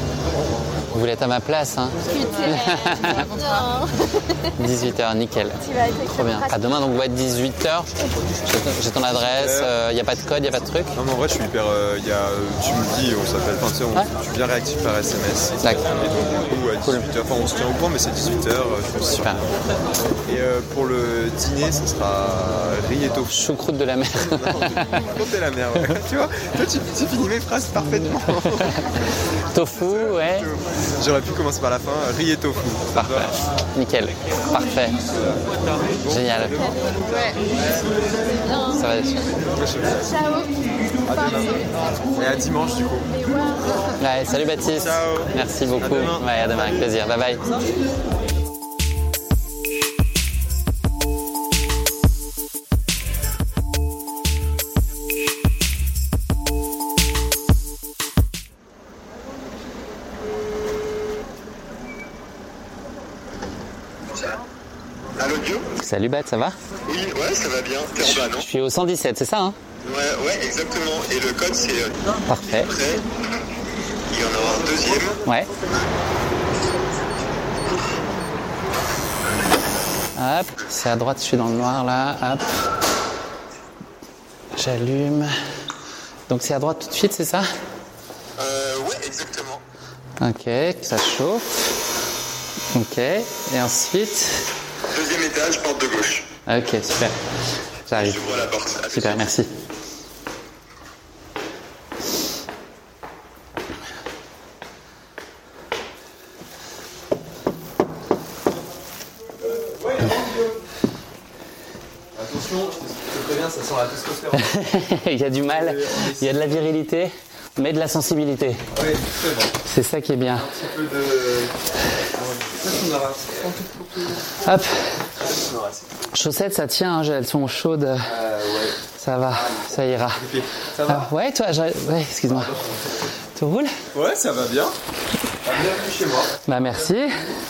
Vous voulez être à ma place, hein Non. 18h, nickel. Trop bien. À demain, donc, ouais, 18h. J'ai ton adresse, il n'y a pas de code, il n'y a pas de truc. Non, mais en vrai, je suis hyper. euh, il y a, euh, tu me dis, on s'appelle, enfin, tu sais, on- Ouais. tu viens réactif par SMS. D'accord. Et donc, du coup, à Cool. 18h. Enfin, on se tient au courant, mais c'est 18h. je me suis Super. Et euh, pour le dîner, ce sera riz et tofu. Choucroute de la mer. Comptez la mer, ouais. tu vois, toi tu, tu finis mes phrases parfaitement. Tofu, ouais. J'aurais pu commencer par la fin, riz et tofu. Parfait. Nickel. Parfait. Génial. Ça va. Ciao. Et à dimanche du coup. Ouais, salut Baptiste. Ciao. Merci beaucoup. demain. Ouais, à demain, avec plaisir. Bye bye. Salut Bat, ça va? Oui, ouais, ça va bien. T'es en bas, non? Je suis au 117, c'est ça hein? Ouais, ouais, exactement. Et le code, c'est euh, Parfait. prêt. Il y en aura un deuxième. Ouais. Hop, c'est à droite, je suis dans le noir là. Hop. J'allume. Donc c'est à droite tout de suite, c'est ça? Euh, ouais, exactement. Ok, ça chauffe. Ok, et ensuite? Deuxième étage, porte de gauche. Ok, super. J'arrive. Super, merci. Attention, je te préviens, ça sent la testostérone. il y a du mal, il y a de la virilité, mais de la sensibilité. Oui, c'est bon. C'est ça qui est bien. Un petit peu de. Hop. Chaussettes, ça tient, hein, elles sont chaudes. Euh, ouais. Ça va, ça ira. Ça va Ah, ouais, toi, j'arrive- ouais, excuse-moi. Tout roule Ouais, ça va bien. Ah, bienvenue chez moi. Bah merci.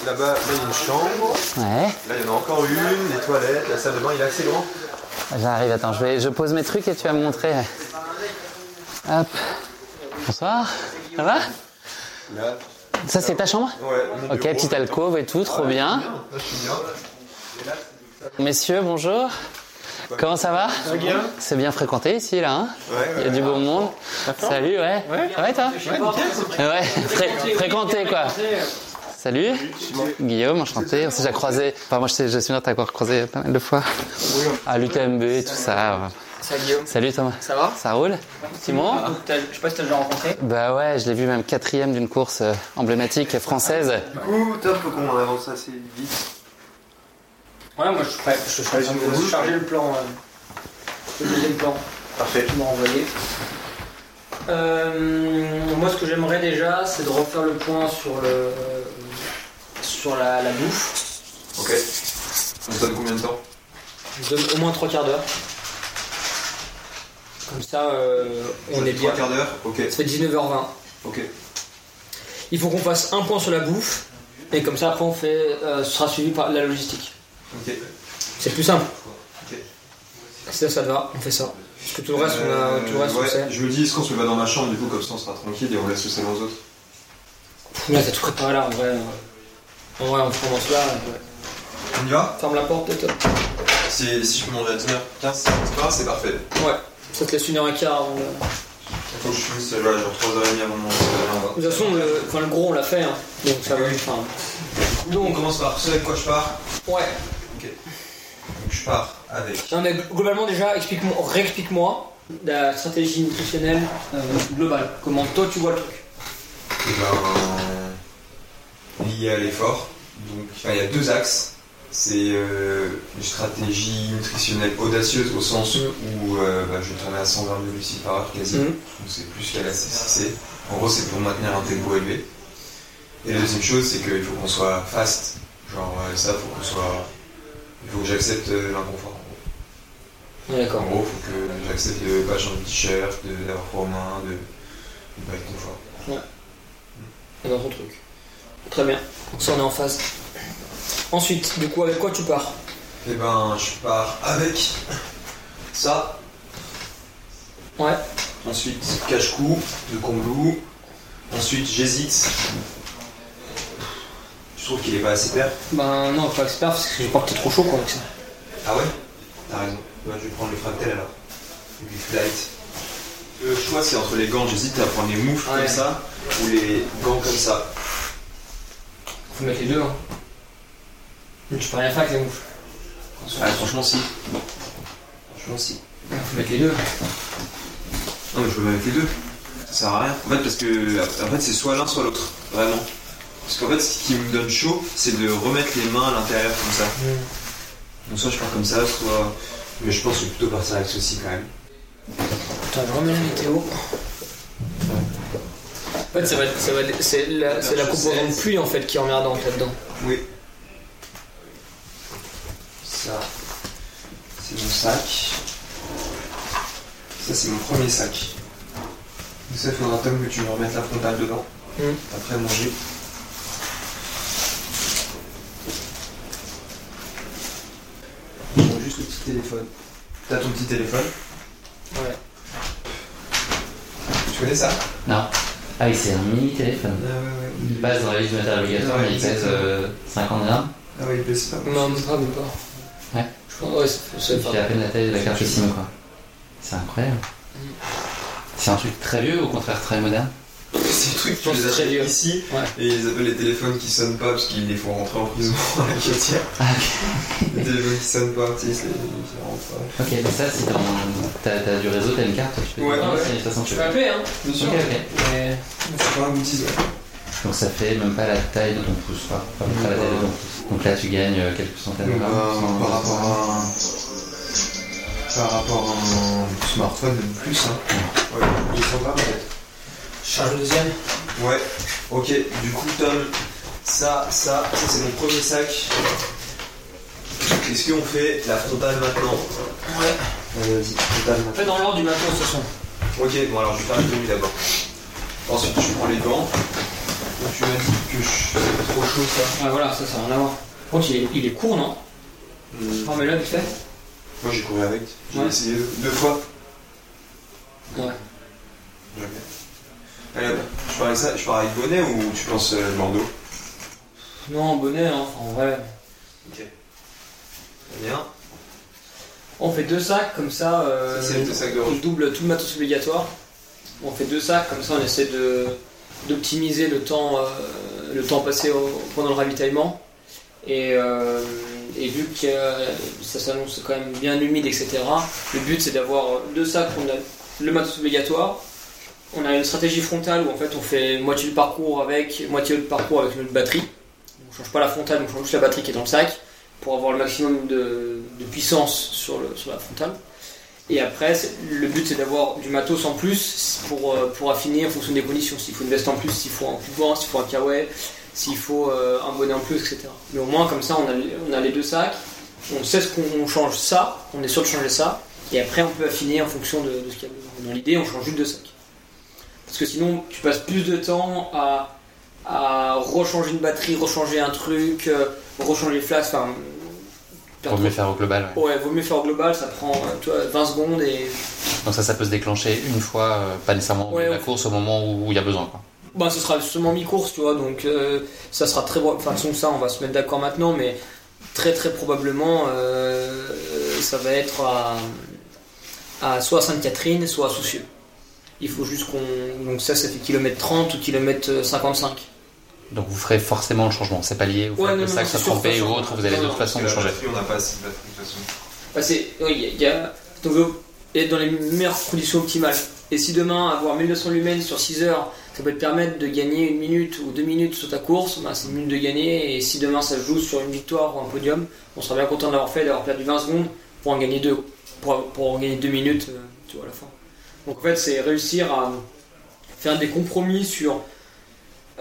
Là-bas, là, il y a une chambre. Ouais, Là, il y en a encore une. Les toilettes, la salle de bain, il est assez grand. J'arrive, attends, je, vais, je pose mes trucs et tu vas me montrer. Hop. Bonsoir. Ça va Là, Ça, c'est ta chambre ouais. Ok, petite alcôve et tout, trop bien. Là, je suis bien. Messieurs, bonjour. Comment ça va C'est bien fréquenté ici, là. Hein Ouais, Il y a du beau monde. Salut, ouais. Ça va et toi Ouais, fré- fréquenté quoi. Salut, Guillaume, enchanté. On s'est déjà croisé. Enfin, moi, je sais, je suis sûr t'avoir croisé pas mal de fois. À l'UTMB et tout ça. Salut Guillaume. Salut Thomas. Ça va? Ça roule? Simon? T'as- Je sais pas si t'as déjà rencontré. Bah ouais, je l'ai vu même quatrième d'une course euh, emblématique française. Du coup, top, faut qu'on avance assez vite. Ouais, moi je suis prêt. Je suis train de charger le plan. euh, le deuxième plan. Parfait. Tu m'as envoyé. Euh, moi, ce que j'aimerais déjà, c'est de refaire le point sur le sur la, la bouffe. Ok. On se donne combien de temps? Je donne au moins trois quarts d'heure. Comme ça, euh, on est bien. Trois quarts d'heure? Ok. Ça fait 19h20. Ok. Il faut qu'on fasse un point sur la bouffe. Et comme ça, après, on fait, euh, ce sera suivi par la logistique. Ok. C'est plus simple. Ok. Si ça, ça te va, on fait ça. Parce que tout le reste, on a, tout le reste, on Euh, ouais, sait. Je me dis, est-ce qu'on se va dans ma chambre, du coup, comme ça on sera tranquille et on laisse le salon aux autres Là, t'as tout préparé là, en vrai. Vrai, on commence là. ouais. On y va? Ferme la porte, peut-être. si, si je peux manger à 10h15, c'est pas, c'est parfait. Ouais. Ça te laisse une heure et quart avant le... Faut que je finisse, voilà, genre 3h30 avant mon De toute façon, le, enfin, le gros, on l'a fait. hein. Donc ça va. Enfin, On donc, commence par ce avec quoi je pars? ouais. Ok. Donc je pars avec. Non, mais globalement, déjà, explique-moi, réexplique-moi la stratégie nutritionnelle euh, globale. Comment toi, tu vois le truc? Eh ben, lié à l'effort. Donc, enfin, il y a deux axes. C'est euh, une stratégie nutritionnelle audacieuse au sens où euh, bah, je tourner à 120 de glucides par heure quasi. Mhm. Donc c'est plus qu'à la C6C. En gros, c'est pour maintenir un tempo élevé. Et la deuxième chose, c'est qu'il faut qu'on soit fast. Genre, euh, ça, faut qu'on soit. Il faut que j'accepte euh, l'inconfort. en gros. Ouais, D'accord. En gros, il faut que j'accepte de pas changer de t-shirt, de- d'avoir froid aux mains, de de pas être confort. C'est dans ton truc. Très bien. Ça, on est en phase. Ensuite, du coup, avec quoi tu pars Et ben, je pars avec ça. Ouais. Ensuite, cache-cou de Combloux. Ensuite, j'hésite. Je trouve qu'il est pas assez clair. Ben non, pas expert parce que je crois que t'es trop chaud quoi avec ça. Ah ouais? T'as raison. Ouais, je vais prendre le fractal alors. Du flight. Le choix, c'est entre les gants. J'hésite à prendre les moufles Ouais. comme ça ou les gants comme ça. Faut mettre les deux. Hein. Tu peux rien faire avec les mouches. Ah, franchement, si. Franchement, si. Faut mettre les deux. Non, mais je peux pas mettre les deux. Ça sert à rien. En fait, parce que en fait, c'est soit l'un, soit l'autre. Vraiment. Parce qu'en fait, ce qui me donne chaud, c'est de remettre les mains à l'intérieur comme ça. Donc, soit je pars comme ça, soit. Mais je pense que je vais plutôt partir avec ceci quand même. Attends, je remets la météo. En fait, ça va, ça c'est la, c'est la composante pluie en fait qui est emmerdante là-dedans. Oui. Ça, c'est mon sac. Ça, c'est mon premier sac. Donc ça, il faudra, Tom, que tu me remettes la frontale dedans. Mm. Après manger. Je prends juste le petit téléphone. T'as ton petit téléphone? Ouais. Tu connais ça? Non. Ah oui, c'est un mini téléphone. Ah ouais, ouais. Il passe dans la liste du matériel obligatoire, Ouais, mais il pèse euh, 50 grammes. Ah ouais, il baisse pas. Non, ou pas Ouais. Je pense, ouais, Il fait à peine la taille de la carte SIM, quoi. C'est incroyable. C'est un truc très vieux, au contraire très moderne. C'est des trucs, tu les vieux. ici Ouais. et ils appellent les téléphones qui sonnent pas parce qu'ils les font rentrer en prison à la. Ah, ok. Les téléphones qui sonnent pas, tu sais, c'est- ils rentrent pas. Ok, mais ça, si dans- t'as t'as du réseau, t'as une carte, tu peux Ouais, ouais. de toute façon. Tu peux appeler, hein Bien sûr. Ok, ok. Mais. C'est pas un ouais. Donc ça fait même pas la taille de ton pouce, quoi. Pas même pas la taille de ton pouce. Donc là, tu gagnes euh, quelques centaines de grammes. euh, par rapport à un. Par rapport à un smartphone, même plus, hein. Ouais, 200 grammes peut-être. Je charge le deuxième. Ouais, ok, du coup, Tom, ça, ça, ça c'est mon premier sac. Est-ce qu'on fait la frontale maintenant Ouais. Vas-y, frontale maintenant. Fais dans l'ordre du matin, de toute façon. Ok, bon alors je vais faire la tenue d'abord. Ensuite je prends les gants. Donc tu m'as dit que je c'est trop chaud ça. Ouais, voilà, ça, ça n'a rien à voir. Par contre, il est, il est court, non Non, mais là, vite fait. Moi j'ai couru avec. J'ai Ouais. essayé deux, deux fois. Ouais. Ok. Allez je pars avec ça, je pars avec bonnet ou tu penses euh, bandeau Non, bonnet, hein. En vrai. Ok. Très bien. On fait deux sacs, comme ça. euh, Ça, c'est deux sacs de On double tout le matos obligatoire. On fait deux sacs, comme ça on essaie de d'optimiser le temps euh, le temps passé au- pendant le ravitaillement. Et, euh, et vu que euh, ça s'annonce quand même bien humide, etc., le but c'est d'avoir deux sacs, on a le matos obligatoire, on a une stratégie frontale où en fait on fait moitié du parcours avec, moitié du parcours avec notre batterie. On change pas la frontale, on change juste la batterie qui est dans le sac pour avoir le maximum de, puissance sur, le, la frontale. Et après, le but c'est d'avoir du matos en plus pour, euh, pour affiner en fonction des conditions. S'il faut une veste en plus, s'il faut un coupe-vent, s'il faut un kawaii, s'il faut euh, un bonnet en plus, etc. Mais au moins, comme ça, on a, les- deux sacs, on sait ce qu'on on change ça, on est sûr de changer ça, et après on peut affiner en fonction de, ce qu'il y a. Dans l'idée, on change juste deux sacs. Parce que sinon, tu passes plus de temps à, à rechanger une batterie, rechanger un truc, euh, rechanger les flasques, enfin. Pour mieux faire au global, ouais. Ouais, vaut mieux faire au global, ça prend euh, tu vois, 20 secondes et. Donc ça, ça peut se déclencher une fois, euh, pas nécessairement au Ouais, la course, au moment où il y a besoin, quoi. Bah, ce sera justement mi-course, tu vois, donc euh, ça sera très. Enfin, de toute façon, ça, on va se mettre d'accord maintenant, mais très très probablement, ça va être à, à soit à Sainte-Catherine, soit à Soucieux. Il faut juste qu'on. Donc, ça, ça fait kilomètre 30 ou kilomètre 55. Donc vous ferez forcément le changement. C'est pas lié au Ouais, fait que non, le sac toute ou autre, vous avez d'autres façons de Parce que changer. la batterie, on n'a pas assez de batterie de toute façon. Bah, c'est, oui, il y a- on veut être dans les meilleures conditions optimales. Et si demain, avoir 1200 lumens sur 6 heures, ça peut te permettre de gagner une minute ou deux minutes sur ta course, bah, c'est une minute de gagner. Et si demain ça se joue sur une victoire ou un podium, on sera bien content d'avoir fait, d'avoir perdu 20 secondes pour en gagner deux, pour, pour en gagner deux minutes, euh, tu vois, à la fin. Donc en fait, c'est réussir à faire des compromis sur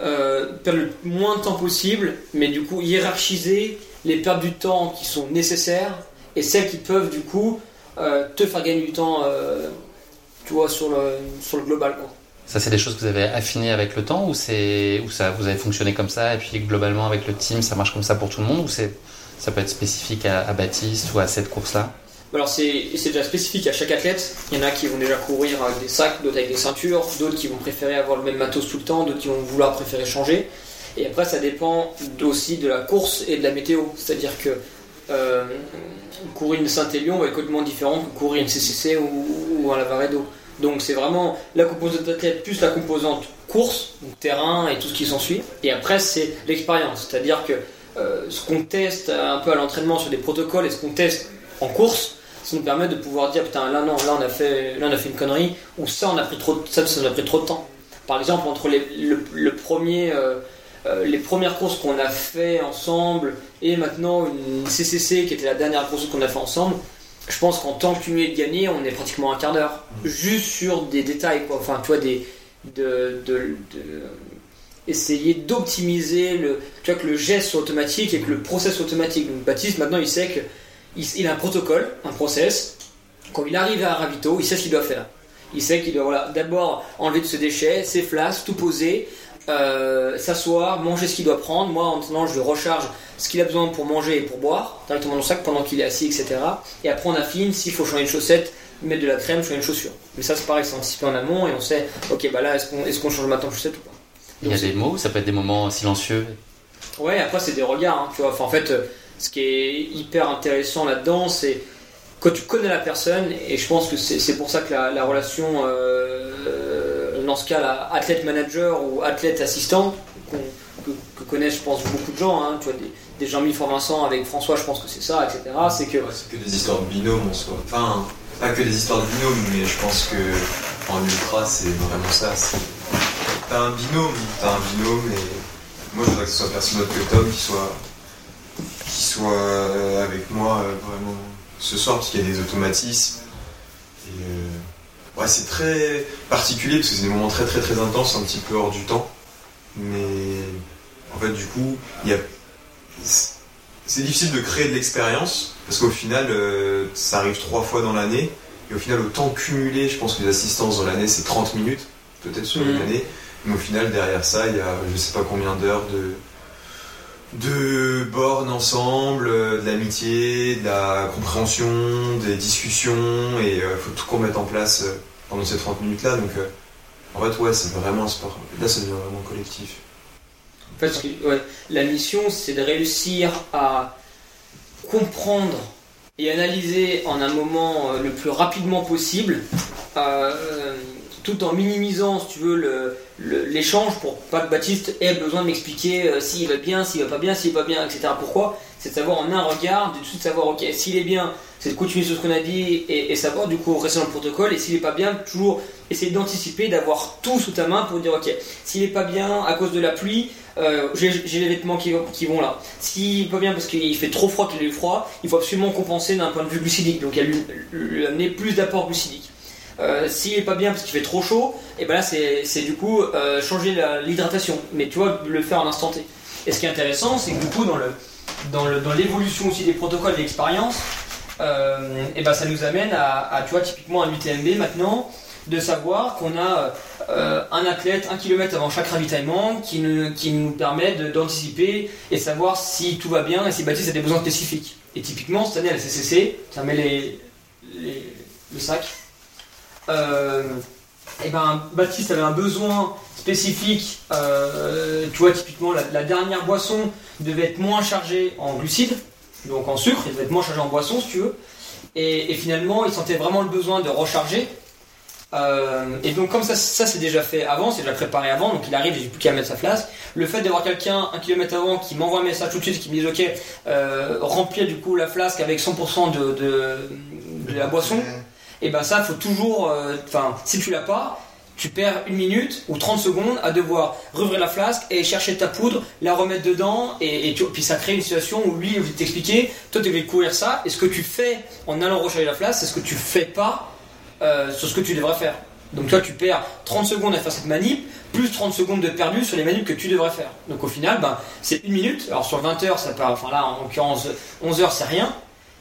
euh, perdre le moins de temps possible, mais du coup hiérarchiser les pertes du temps qui sont nécessaires et celles qui peuvent du coup euh, te faire gagner du temps, euh, tu vois, sur le, sur le global. Ça, c'est des choses que vous avez affinées avec le temps ou c'est ça vous avez fonctionné comme ça et puis globalement avec le team ça marche comme ça pour tout le monde ou c'est ça peut être spécifique à, à Baptiste ou à cette course-là? Alors c'est déjà spécifique à chaque athlète. Il y en a qui vont déjà courir avec des sacs, d'autres avec des ceintures, d'autres qui vont préférer avoir le même matos tout le temps, d'autres qui vont vouloir préférer changer. Et après ça dépend aussi de la course et de la météo. C'est-à-dire que euh, courir une Saint-Élion va être complètement différent que courir une CCC ou, ou un Lavaredo. Donc c'est vraiment la composante athlète plus la composante course, terrain et tout ce qui s'ensuit. Et après c'est l'expérience, c'est-à-dire que euh, ce qu'on teste un peu à l'entraînement sur des protocoles et ce qu'on teste en course, ça nous permet de pouvoir dire putain là non là on a fait là on a fait une connerie ou ça on a pris trop de- ça, ça nous a pris trop de temps. Par exemple entre les, le, le premier euh, euh, les premières courses qu'on a fait ensemble et maintenant une CCC qui était la dernière course qu'on a fait ensemble, je pense qu'en temps cumulé de gagner, on est pratiquement un quart d'heure. Juste sur des détails, quoi. Enfin, tu vois, des, de, de- de- essayer d'optimiser le, tu vois, que le geste soit automatique et que le process soit automatique. Donc, Baptiste, maintenant, il sait que il, il a un protocole, un process. Quand il arrive à un ravito, il sait ce qu'il doit faire. Il sait qu'il doit voilà, d'abord enlever de ses déchets, ses flasques, tout poser, euh, s'asseoir, manger ce qu'il doit prendre. Moi, en attendant, je recharge ce qu'il a besoin pour manger et pour boire, directement dans le sac pendant qu'il est assis, etc. Et après, on affine s'il faut changer une chaussette, mettre de la crème, changer une chaussure. Mais ça, c'est pareil, c'est anticipé en amont et on sait, ok, bah là, est-ce qu'on est qu'on change maintenant de chaussette ou pas? Il y a des mots, ça peut être des moments silencieux. Ouais, après c'est des regards, hein, tu vois. Enfin, en fait, euh, ce qui est hyper intéressant là-dedans, c'est quand tu connais la personne, et je pense que c'est pour ça que la, la relation, euh, dans ce cas, athlète-manager ou athlète-assistant, que, connaissent, je pense, beaucoup de gens, hein, tu vois, des, des Jean-Mi Vincent avec François, je pense que c'est ça, etc. C'est que c'est que des histoires de binôme en soi. Enfin, pas que des histoires de binôme, mais je pense que en ultra, c'est vraiment ça. T'as un binôme, t'as un binôme, et moi je voudrais que ce soit personne d'autre que Tom qui soit, qui soit euh, avec moi euh, vraiment ce soir, parce qu'il y a des automatismes. Et euh, ouais, c'est très particulier parce que c'est des moments très très très intenses, un petit peu hors du temps. Mais en fait, du coup, il y a c'est difficile de créer de l'expérience parce qu'au final, ça arrive trois fois dans l'année. Et au final, au temps cumulé, je pense que les assistances dans l'année, c'est 30 minutes, peut-être sur une Mhm. année. Mais au final, derrière ça, il y a je sais pas combien d'heures de, de bornes ensemble, euh, de l'amitié, de la compréhension, des discussions. Et il faut tout qu'on mette en place euh, pendant ces 30 minutes-là. Donc, euh, en fait, ouais, c'est vraiment un sport. Là, ça devient vraiment collectif. En fait, ce que- ouais, la mission, c'est de réussir à comprendre et analyser en un moment euh, le plus rapidement possible, euh, tout en minimisant, si tu veux, l'échange pour pas que Baptiste ait besoin de m'expliquer euh, s'il va bien, s'il va pas bien, s'il va bien, etc. Pourquoi? C'est de savoir en un regard, de tout de savoir, ok, s'il est bien, c'est de continuer sur ce qu'on a dit et, savoir du coup rester dans le protocole, et s'il est pas bien, toujours essayer d'anticiper, d'avoir tout sous ta main pour dire, ok, s'il est pas bien à cause de la pluie, euh, j'ai les vêtements qui, vont- là. S'il pas bien parce qu'il fait trop froid, qu'il a froid, il faut absolument compenser d'un point de vue glucidique. Donc il lui amener plus d'apport glucidique. Euh, S'il est pas bien parce qu'il fait trop chaud, et ben là c'est du coup euh, changer l'hydratation. Mais tu vois, le faire en instant T. Et ce qui est intéressant, c'est que du coup dans le dans le- dans l'évolution aussi des protocoles et l'expérience, euh, et ben ça nous amène à, à, tu vois typiquement un UTMB maintenant de savoir qu'on a euh, un athlète un kilomètre avant chaque ravitaillement qui qui nous permet d'anticiper et savoir si tout va bien et si Baptiste a des besoins spécifiques. Et typiquement, cette année à la CCC, ça met les- le sac. Euh, et ben, Baptiste avait un besoin spécifique. euh, tu vois, typiquement, la, dernière boisson devait être moins chargée en glucides, donc en sucre, il devait être moins chargé en boisson, si tu veux. Et, finalement, il sentait vraiment le besoin de recharger. Euh, et donc comme ça, ça c'est déjà fait avant, c'est déjà préparé avant, donc il arrive, j'ai plus qu'à mettre sa flasque. Le fait d'avoir quelqu'un un kilomètre avant qui m'envoie un message tout de suite, qui me dit ok, euh, remplir du coup la flasque avec 100% de, de, de la boisson, et ben ça faut toujours, euh, enfin si tu l'as pas, tu perds une minute ou 30 secondes à devoir rouvrir la flasque et chercher ta poudre, la remettre dedans, et, tu- puis ça crée une situation où lui il veut t'expliquer, toi tu devais courir ça, et ce que tu fais en allant recharger la flasque, c'est ce que tu fais pas euh, sur ce que tu devrais faire. Donc toi tu perds 30 secondes à faire cette manip, plus 30 secondes de perdu sur les manips que tu devrais faire. Donc au final, ben, c'est une minute, alors sur 20 heures ça part, enfin là en l'occurrence 11 heures c'est rien,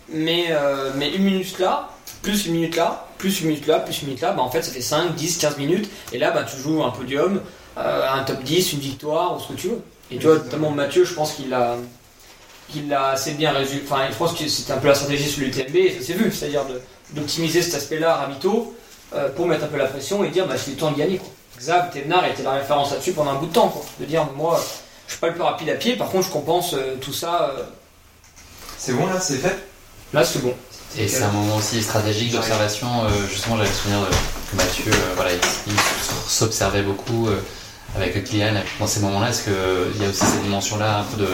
mais, euh, mais une minute là, plus une minute là, plus une minute là, plus une minute là, bah en fait ça fait 5, 10, 15 minutes, et là bah, tu joues un podium, euh, un top 10, une victoire, ou ce que tu veux. Et tu vois, notamment Mathieu, je pense qu'il a, qu'il a assez bien résumé, enfin je pense que c'était un peu la stratégie sur l'UTMB, et ça s'est vu, c'est-à-dire d'optimiser cet aspect-là à euh, pour mettre un peu la pression et dire bah j'ai le temps de gagner quoi. Xav, Thévenard était la référence là-dessus pendant un bout de temps quoi. De dire moi je suis pas le plus rapide à pied, par contre je compense euh, tout ça, C'est bon là, c'est fait? Là c'est bon. Et c'est un moment aussi stratégique d'observation. euh, justement, j'avais le souvenir de, que Mathieu, euh, voilà, il, s'observait beaucoup euh, avec Kylian dans ces moments-là. Est-ce qu'il y a aussi cette dimension-là un peu de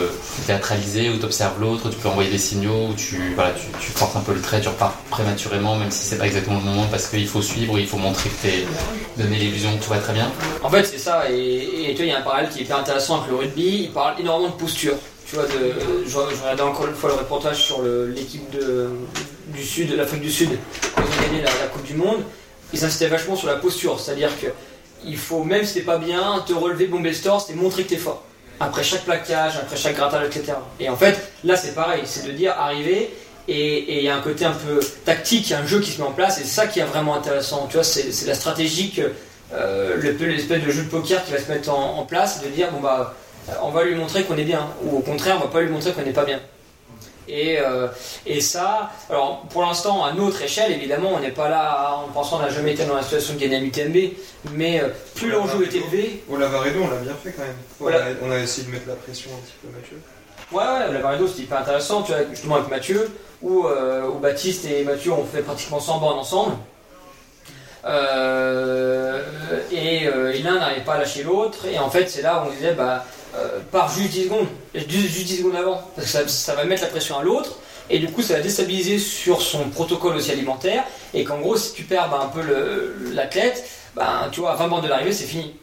théâtraliser où tu observes l'autre, tu peux envoyer des signaux, où tu, voilà, tu, tu portes un peu le trait, tu repars prématurément, même si c'est pas exactement le moment parce qu'il faut suivre, il faut montrer que t'es donné l'illusion que tout va très bien. En fait, c'est ça, et, tu vois, il y a un parallèle qui est intéressant avec le rugby, il parle énormément de posture. Tu vois, de, je, regardais encore une fois le reportage sur le- l'équipe de- du Sud, l'Afrique du Sud, quand ils ont gagné la, Coupe du Monde. Ils insistaient vachement sur la posture, c'est-à-dire que il faut, même si t'es pas bien, te relever, bomber le store, c'est montrer que t'es fort. Après chaque plaquage, après chaque grattage, etc. Et en fait, là c'est pareil, c'est de dire arriver, et il y a un côté un peu tactique, il y a un jeu qui se met en place, et c'est ça qui est vraiment intéressant. Tu vois, c'est la stratégie que euh, l'espèce de jeu de poker qui va se mettre en, en place, de dire bon bah on va lui montrer qu'on est bien, ou au contraire on va pas lui montrer qu'on n'est pas bien. Et, euh, et ça, alors pour l'instant à notre échelle évidemment on n'est pas là en pensant qu'on n'a jamais été dans la situation de gagner un UTMB, mais euh, plus l'enjeu est élevé, Au Lavaredo, on l'a bien fait quand même. Voilà. On, a, on a essayé de mettre la pression un petit peu, Mathieu. Ouais, ouais, la Varido c'était hyper intéressant, tu vois, justement avec Mathieu, où, euh, où Baptiste et Mathieu ont fait pratiquement 100 bornes ensemble. Euh, et, euh, et l'un n'arrivait pas à lâcher l'autre, et en fait c'est là où on disait, bah, euh, pars juste 10 secondes, juste, juste 10 secondes avant, parce que ça, va mettre la pression à l'autre, et du coup ça va déstabiliser sur son protocole aussi alimentaire, et qu'en gros si tu perds bah, un peu l'athlète, bah, tu vois, à 20 bornes de l'arrivée c'est fini.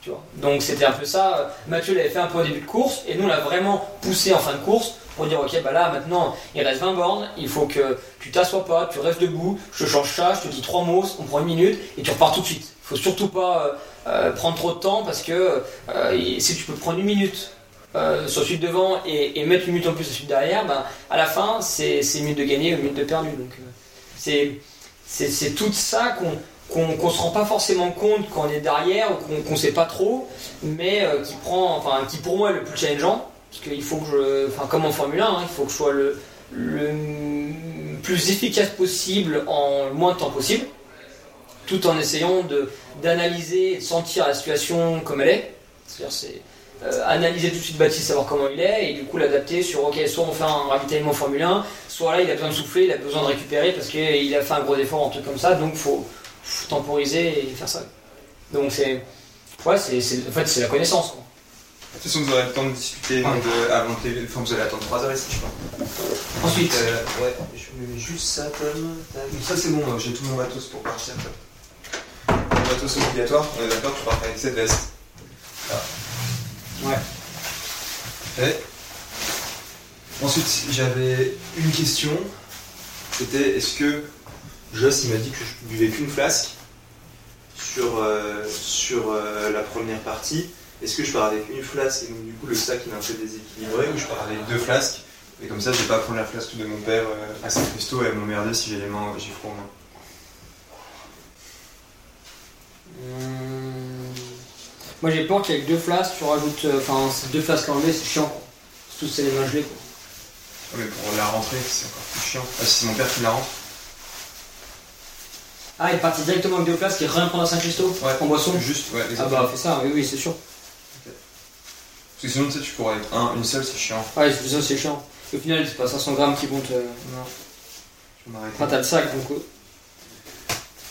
Tu vois. Donc c'était un peu ça. Mathieu l'avait fait un peu au début de course. Et nous on l'a vraiment poussé en fin de course pour dire ok bah là maintenant il reste 20 bornes, il faut que tu t'assois pas, tu restes debout, je change ça, je te dis trois mots, on prend une minute et tu repars tout de suite. Faut surtout pas euh, euh, prendre trop de temps parce que euh, si tu peux prendre une minute sur celui de devant et, et mettre une minute en plus sur celui de derrière, ben, à la fin c'est une minute de gagné ou une minute de perdu. Donc c'est tout ça qu'on qu'on qu'on se rend pas forcément compte quand on est derrière ou qu'on qu'on sait pas trop, mais qui prend, enfin qui pour moi est le plus challengeant, parce qu'il faut que je, enfin comme en Formule 1, hein, il faut que je sois le, le plus efficace possible en le moins de temps possible, tout en essayant d'analyser, de sentir la situation comme elle est. C'est-à-dire c'est euh, analyser tout de suite Baptiste, savoir comment il est, et du coup l'adapter sur ok, soit on fait un ravitaillement Formule 1, soit là il a besoin de souffler, il a besoin de récupérer parce qu'il a fait un gros effort, un truc comme ça, donc faut faut temporiser et faire ça. Donc c'est. Ouais, c'est, en fait, c'est la connaissance. De toute façon, vous aurez le temps de discuter donc, de- avant que les- Enfin, vous allez attendre 3 heures ici, je crois. Ensuite, Euh, ouais, je mets juste ça, Tom. Tac. Ça, c'est bon, j'ai tout mon matos pour partir. Mon matos obligatoire, on est d'accord, tu pars avec cette veste. Ouais. Et ensuite, j'avais une question. C'était est-ce que Joss, il m'a dit que je buvais qu'une flasque sur, euh, sur euh, la première partie? Est-ce que je pars avec une flasque et donc du coup le sac il est un peu déséquilibré ou je pars avec deux flasques et comme ça je vais pas prendre la flasque de mon père euh, à Saint-Christo et elle m'emmerder si j'ai les mains, j'ai froid aux mains. Hum, Moi j'ai peur qu'avec deux flasques, tu rajoutes. euh, Enfin, deux flasques à enlever, c'est chiant. quoi. Surtout si c'est les mains gelées. Quoi. Ah, mais pour la rentrée c'est encore plus chiant. Ah si c'est mon père qui la rentre. Ah, il est parti directement avec deux flasques et rien prendre à Saint-Christo Ouais. En boisson Juste, ouais, Ah bah, fais ça, oui, oui, c'est sûr. Parce que sinon tu sais tu cours avec un, une seule c'est chiant. Ouais, c'est c'est chiant. Au final, c'est pas 500 grammes qui vont te. Non. Je vais m'arrêter. Enfin, t'as le sac donc. euh,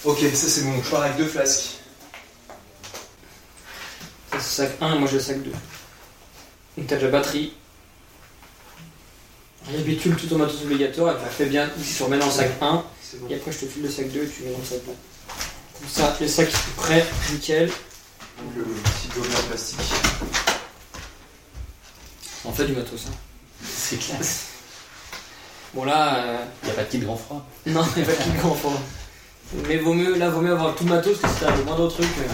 Ok, ça c'est bon, je pars avec deux flasques. Ça, c'est le sac 1 et moi j'ai le sac 2. Donc t'as déjà batterie. Réhabitule tout ton matos obligatoire et puis fais bien, tu remets dans le sac 1 C'est bon. et après je te file le sac 2 et tu mets dans le sac 2. Comme ça, les sacs sont prêts, nickel. Donc, le petit gobelet en plastique. On fait du matos. Hein. C'est classe. Bon là, euh, Il n'y a pas de kit grand froid. non, il va plus grand fort. Mais vaut mieux, là, vaut mieux avoir tout le matos que si t'as le moindre truc. euh.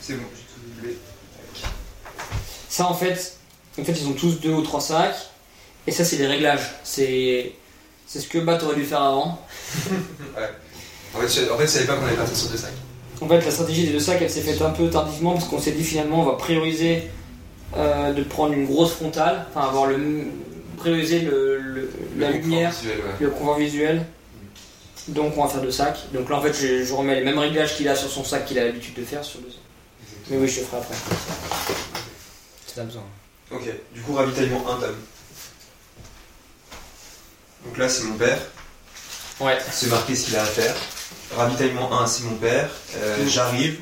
C'est bon, j'ai tout doublé. Ça en fait, en fait ils ont tous deux ou trois sacs. Et ça c'est des réglages. C'est c'est ce que Bat aurait dû faire avant. En fait, je, en fait, je savais pas qu'on allait partir sur deux sacs. En fait, la stratégie des deux sacs, elle s'est faite un peu tardivement parce qu'on s'est dit finalement, on va prioriser euh, de prendre une grosse frontale, enfin avoir le prioriser le, le- la Le lumière, visuel, ouais. le confort visuel. Donc on va faire deux sacs. Donc là en fait, je, je remets les mêmes réglages qu'il a sur son sac qu'il a l'habitude de faire sur deux sacs. Mais oui, je te ferai après. Si t'as besoin. Ok, du coup, ravitaillement 1 tome. Donc là, c'est mon père. Ouais. C'est marqué ce qu'il a à faire. Ravitaillement 1, c'est mon père. Euh, Mm. J'arrive.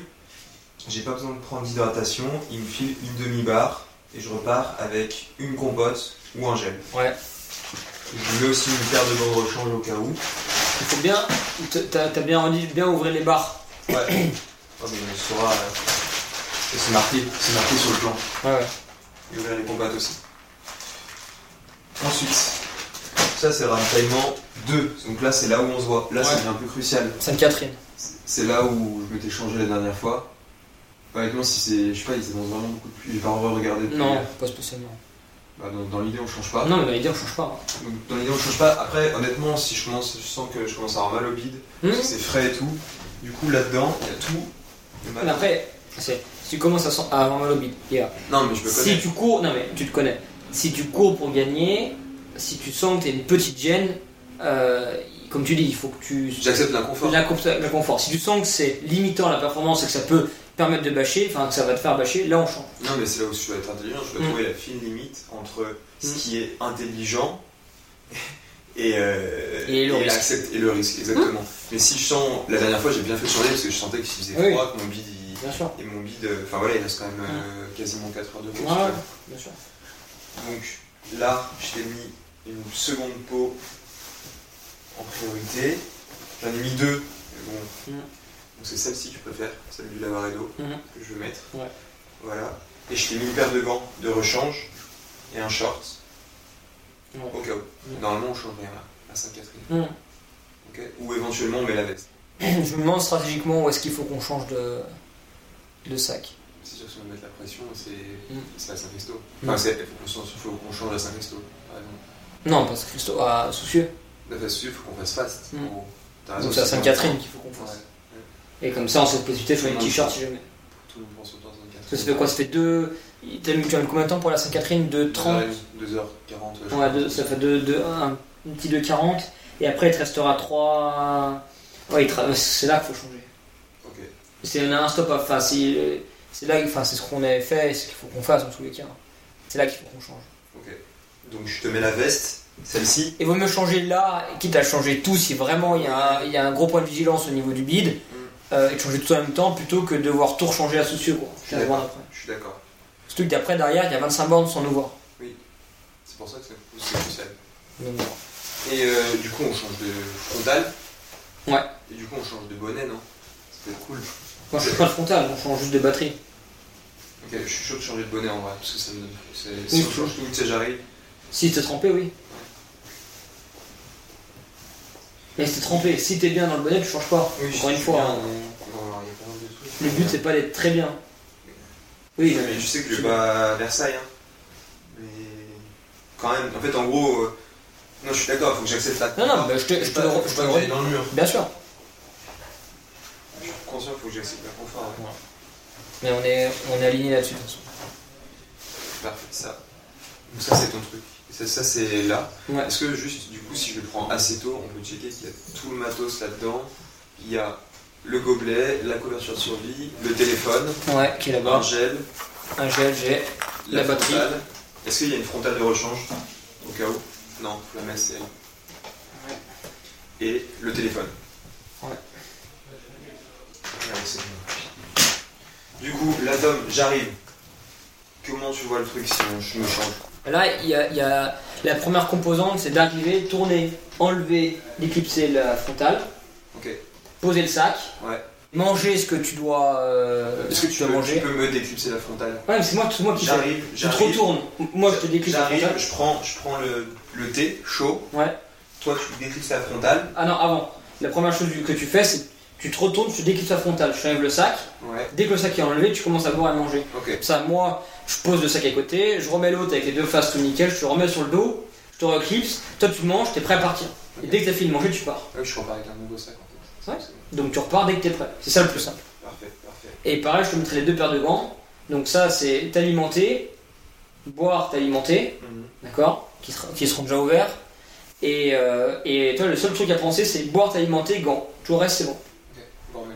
J'ai pas besoin de prendre d'hydratation. Il me file une demi-barre. Et je repars avec une compote ou un gel. Ouais. Je mets aussi une paire de gants de rechange au cas où. Il faut bien. T'as bien ouvrir les barres. Ouais. Oh, mais on saura. euh, C'est marqué, c'est marqué sur le plan. Ouais, ouais. Et ouvrir les combattes aussi. Ensuite, ça c'est le ravitaillement 2. Donc là c'est là où on se voit. Là Ouais. devient plus crucial. Sainte-Catherine. C'est là où je m'étais changé la dernière fois. Honnêtement, si c'est. Je sais pas, ils annoncent vraiment beaucoup de pluie. J'ai pas regardé depuis. Non, pas spécialement. Bah, dans dans l'idée, on change pas. Non, mais dans l'idée, on change pas. Donc, dans l'idée, on change pas. Après, honnêtement, si je commence, je sens que je commence à avoir mal au bide, Hmm. parce que c'est frais et tout. Du coup, là-dedans, il y a tout. le mal. Mais après, c'est- si tu commences à, avoir mal au bide, il y a- Non, mais je me si connais. tu cours, non mais tu te connais. Si tu cours pour gagner, si tu sens que tu une petite gêne, euh, comme tu dis, il faut que tu. J'accepte l'inconfort. L'inconfort. Si tu sens que c'est limitant la performance et que ça peut permettre de bâcher, enfin que ça va te faire bâcher, là on change. Non, mais c'est là où je dois être intelligent. Je dois Mm. trouver la fine limite entre ce Mm. qui est intelligent et, euh, Et le risque. et le risque, exactement. Mais si je sens. La dernière fois, j'ai bien fait surveiller parce que je sentais qu'il faisait Oui. froid, que mon bide. il- Bien sûr. Et mon bide. euh, Enfin voilà, il reste quand même euh, quasiment 4 heures de course. Ouais, bien sûr. Donc là, je t'ai mis une seconde peau en priorité. J'en ai mis deux. Mais bon. Mm. Donc c'est celle-ci que je préfère, celle du Lavaredo Mhm. que je vais mettre. Ouais. Voilà. Et je t'ai mis une paire de gants de rechange et un short Ouais. au cas où. Mm. Normalement, on change rien là, à Sainte-Catherine. Mm. Ok Ou éventuellement, on met la veste. Je me demande stratégiquement où est-ce qu'il faut qu'on change de, de sac. C'est sûr, si on veut mettre la pression, c'est Mm. c'est à Saint-Christo. Mm. Enfin, c'est- il faut qu'on change- à Saint-Christo, par exemple. Non, parce que Christo ah, soucieux. Veste, il faut qu'on fasse fast. Mm. raison, Donc c'est à Sainte-Catherine qu'il faut qu'on fasse. Et comme ça, on sait positionner sur les Non, t-shirts si jamais. Tout le monde pense Sainte-Catherine. Ça, fait quoi? Ça fait deux. T'as mis tu as mis combien de temps pour la Sainte-Catherine 2,30 2h40. Ouais, deux- ça fait deux, deux- un, un petit 2,40. Et après, il te restera 3. Ouais, c'est là qu'il faut changer. Ok. C'est un stop. Enfin, c'est là, enfin, c'est ce qu'on avait fait et ce qu'il faut qu'on fasse dans tous les cas. C'est là qu'il faut qu'on change. Ok. Donc je te mets la veste, celle-ci. Et vaut mieux changer là, quitte à changer tout si vraiment il y, a un- il y a un gros point de vigilance au niveau du bide, euh, et de changer tout en même temps plutôt que de devoir tout rechanger à. Quoi. Je suis 15 bornes d'accord. Surtout que d'après, derrière, il y a 25 bornes sans nous voir. C'est pour ça que c'est c'est. Donc, voilà. Et euh, du coup, on change de frontal. Ouais. Et du coup, on change de bonnet, non? Être cool. Moi, je suis pas de frontal, on change juste de batterie. Ok, je suis chaud de changer de bonnet en vrai, parce que ça me. c'est- Oui, Si on change tout, tu sais, j'arrive. Si t'es trempé, oui. Mais si t'es trempé, si t'es bien dans le bonnet, tu changes pas. Oui, Encore une fois, bien, hein. mais- de le but c'est pas d'être très bien. Oui, mais je sais que je vais pas à Versailles. Hein. Mais quand même, en fait, en gros, euh, non, je suis d'accord, il faut que j'accepte la. Non, non, bah, je te- je te le je te le dans le mur. bien sûr. Je suis conscient faut que j'accepte la confort. hein. Mais on est, on est aligné là-dessus. de toute façon. Parfait, ça. Donc ça, c'est ton truc. Ça, ça, c'est là. Ouais. Est-ce que juste, du coup, si je le prends assez tôt, on peut checker qu'il y a tout le matos là-dedans. Il y a le gobelet, la couverture de survie, le téléphone, Ouais, qui est un là-bas. gel, Un gel, j'ai la, batterie. frontale. Est-ce qu'il y a une frontale de rechange Au cas où? Non, la mettre, c'est elle. Et le téléphone. Ouais. Ouais, c'est bon. Du coup, là, Tom, j'arrive. Comment tu vois le truc si je me change? Là, il y a, il y a- la première composante, c'est d'arriver, tourner, enlever, déclipser la frontale, poser le sac, Ouais. manger ce que tu dois, euh, Est-ce que tu tu dois peux, manger. tu peux me déclipser la frontale? Ouais, mais c'est moi, qui. J'arrive, Tu te j'arrive. retournes. Moi, je te déclipse la J'arrive, frontale. je prends, je prends le, le thé chaud. Ouais. Toi, tu déclipses la frontale. Ah non, avant. La première chose que tu fais, c'est tu te retournes, tu déclipses la frontale. Je t'enlève le sac. Ouais. Dès que le sac est enlevé, tu commences à boire et à manger. Ça, moi, je pose le sac à côté, je remets l'autre avec les deux faces tout nickel, je te remets sur le dos, je te reclipse, toi tu manges, t'es prêt à partir. Et dès que t'as fini de manger, tu pars. Ouais, je repars avec un nouveau sac en fait. Ouais. Donc tu repars dès que t'es prêt. C'est ça le plus simple. Parfait, parfait. Et pareil, je te mettrai les deux paires de gants. Donc ça, c'est t'alimenter, boire, t'alimenter, Mhm. d'accord qui, qui seront déjà ouverts. Et, euh, et toi, le seul truc à penser, c'est boire, t'alimenter, gants. Tout le reste, c'est bon. Ok. Bon, mais.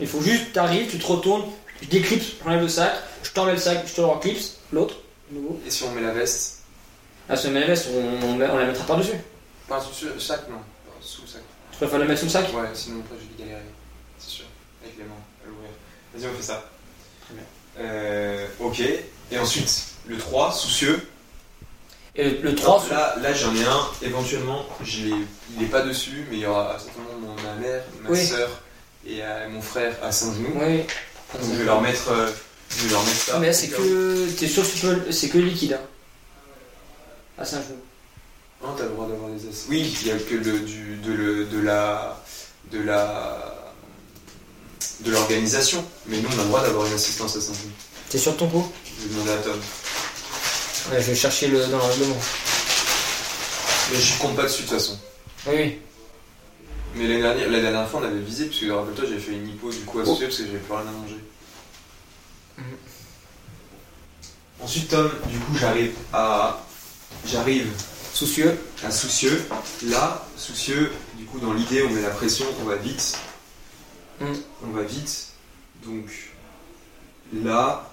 Il faut juste, t'arrives, tu te retournes, tu déclipses, j'enlève le sac, je t'enlève le sac, je te le reclipse, l'autre, nouveau. Et si on met la veste Ah, ce la veste, on, on, met- on la mettra par-dessus. Pas sous le sac, non. Sous le sac. Tu préfères le mettre sous le sac? Ouais, sinon après je vais galérer. C'est sûr. Avec les mains à l'ouvrir. Vas-y, on fait ça. Très bien. Euh, ok. Et ensuite, le 3, soucieux. Et le, le 3, Alors, là, là j'en ai un. Éventuellement, je il n'est pas dessus, mais il y aura certainement ma mère, ma Oui. soeur et euh, mon frère à Saint-Denis. oui. Donc je vais leur mettre, euh, je vais leur mettre ça. Ah, mais là, c'est que. T'es sûr que tu peux. C'est que liquide, hein. À Saint-Genou. Non, t'as le droit d'avoir des as. Oui, il y a que le, du, de, le, de la. de la. de l'organisation. Mais nous, on a le droit d'avoir une assistance à Saint-Denis. T'es sûr de ton coup? Je vais demander à Tom. Ouais, je vais chercher le, dans le règlement. Mais je compte pas dessus de toute façon. Oui, oui. Mais l'année dernière, la dernière fois, on avait visé, parce que rappelle-toi, j'avais fait une hypo du coup associée parce que j'avais plus rien à manger. Mhm. Ensuite, Tom, du coup, j'arrive à. J'arrive Soucieux. à soucieux. Là, soucieux, du coup, dans l'idée, on met la pression, on va vite. Mm. On va vite. Donc, là,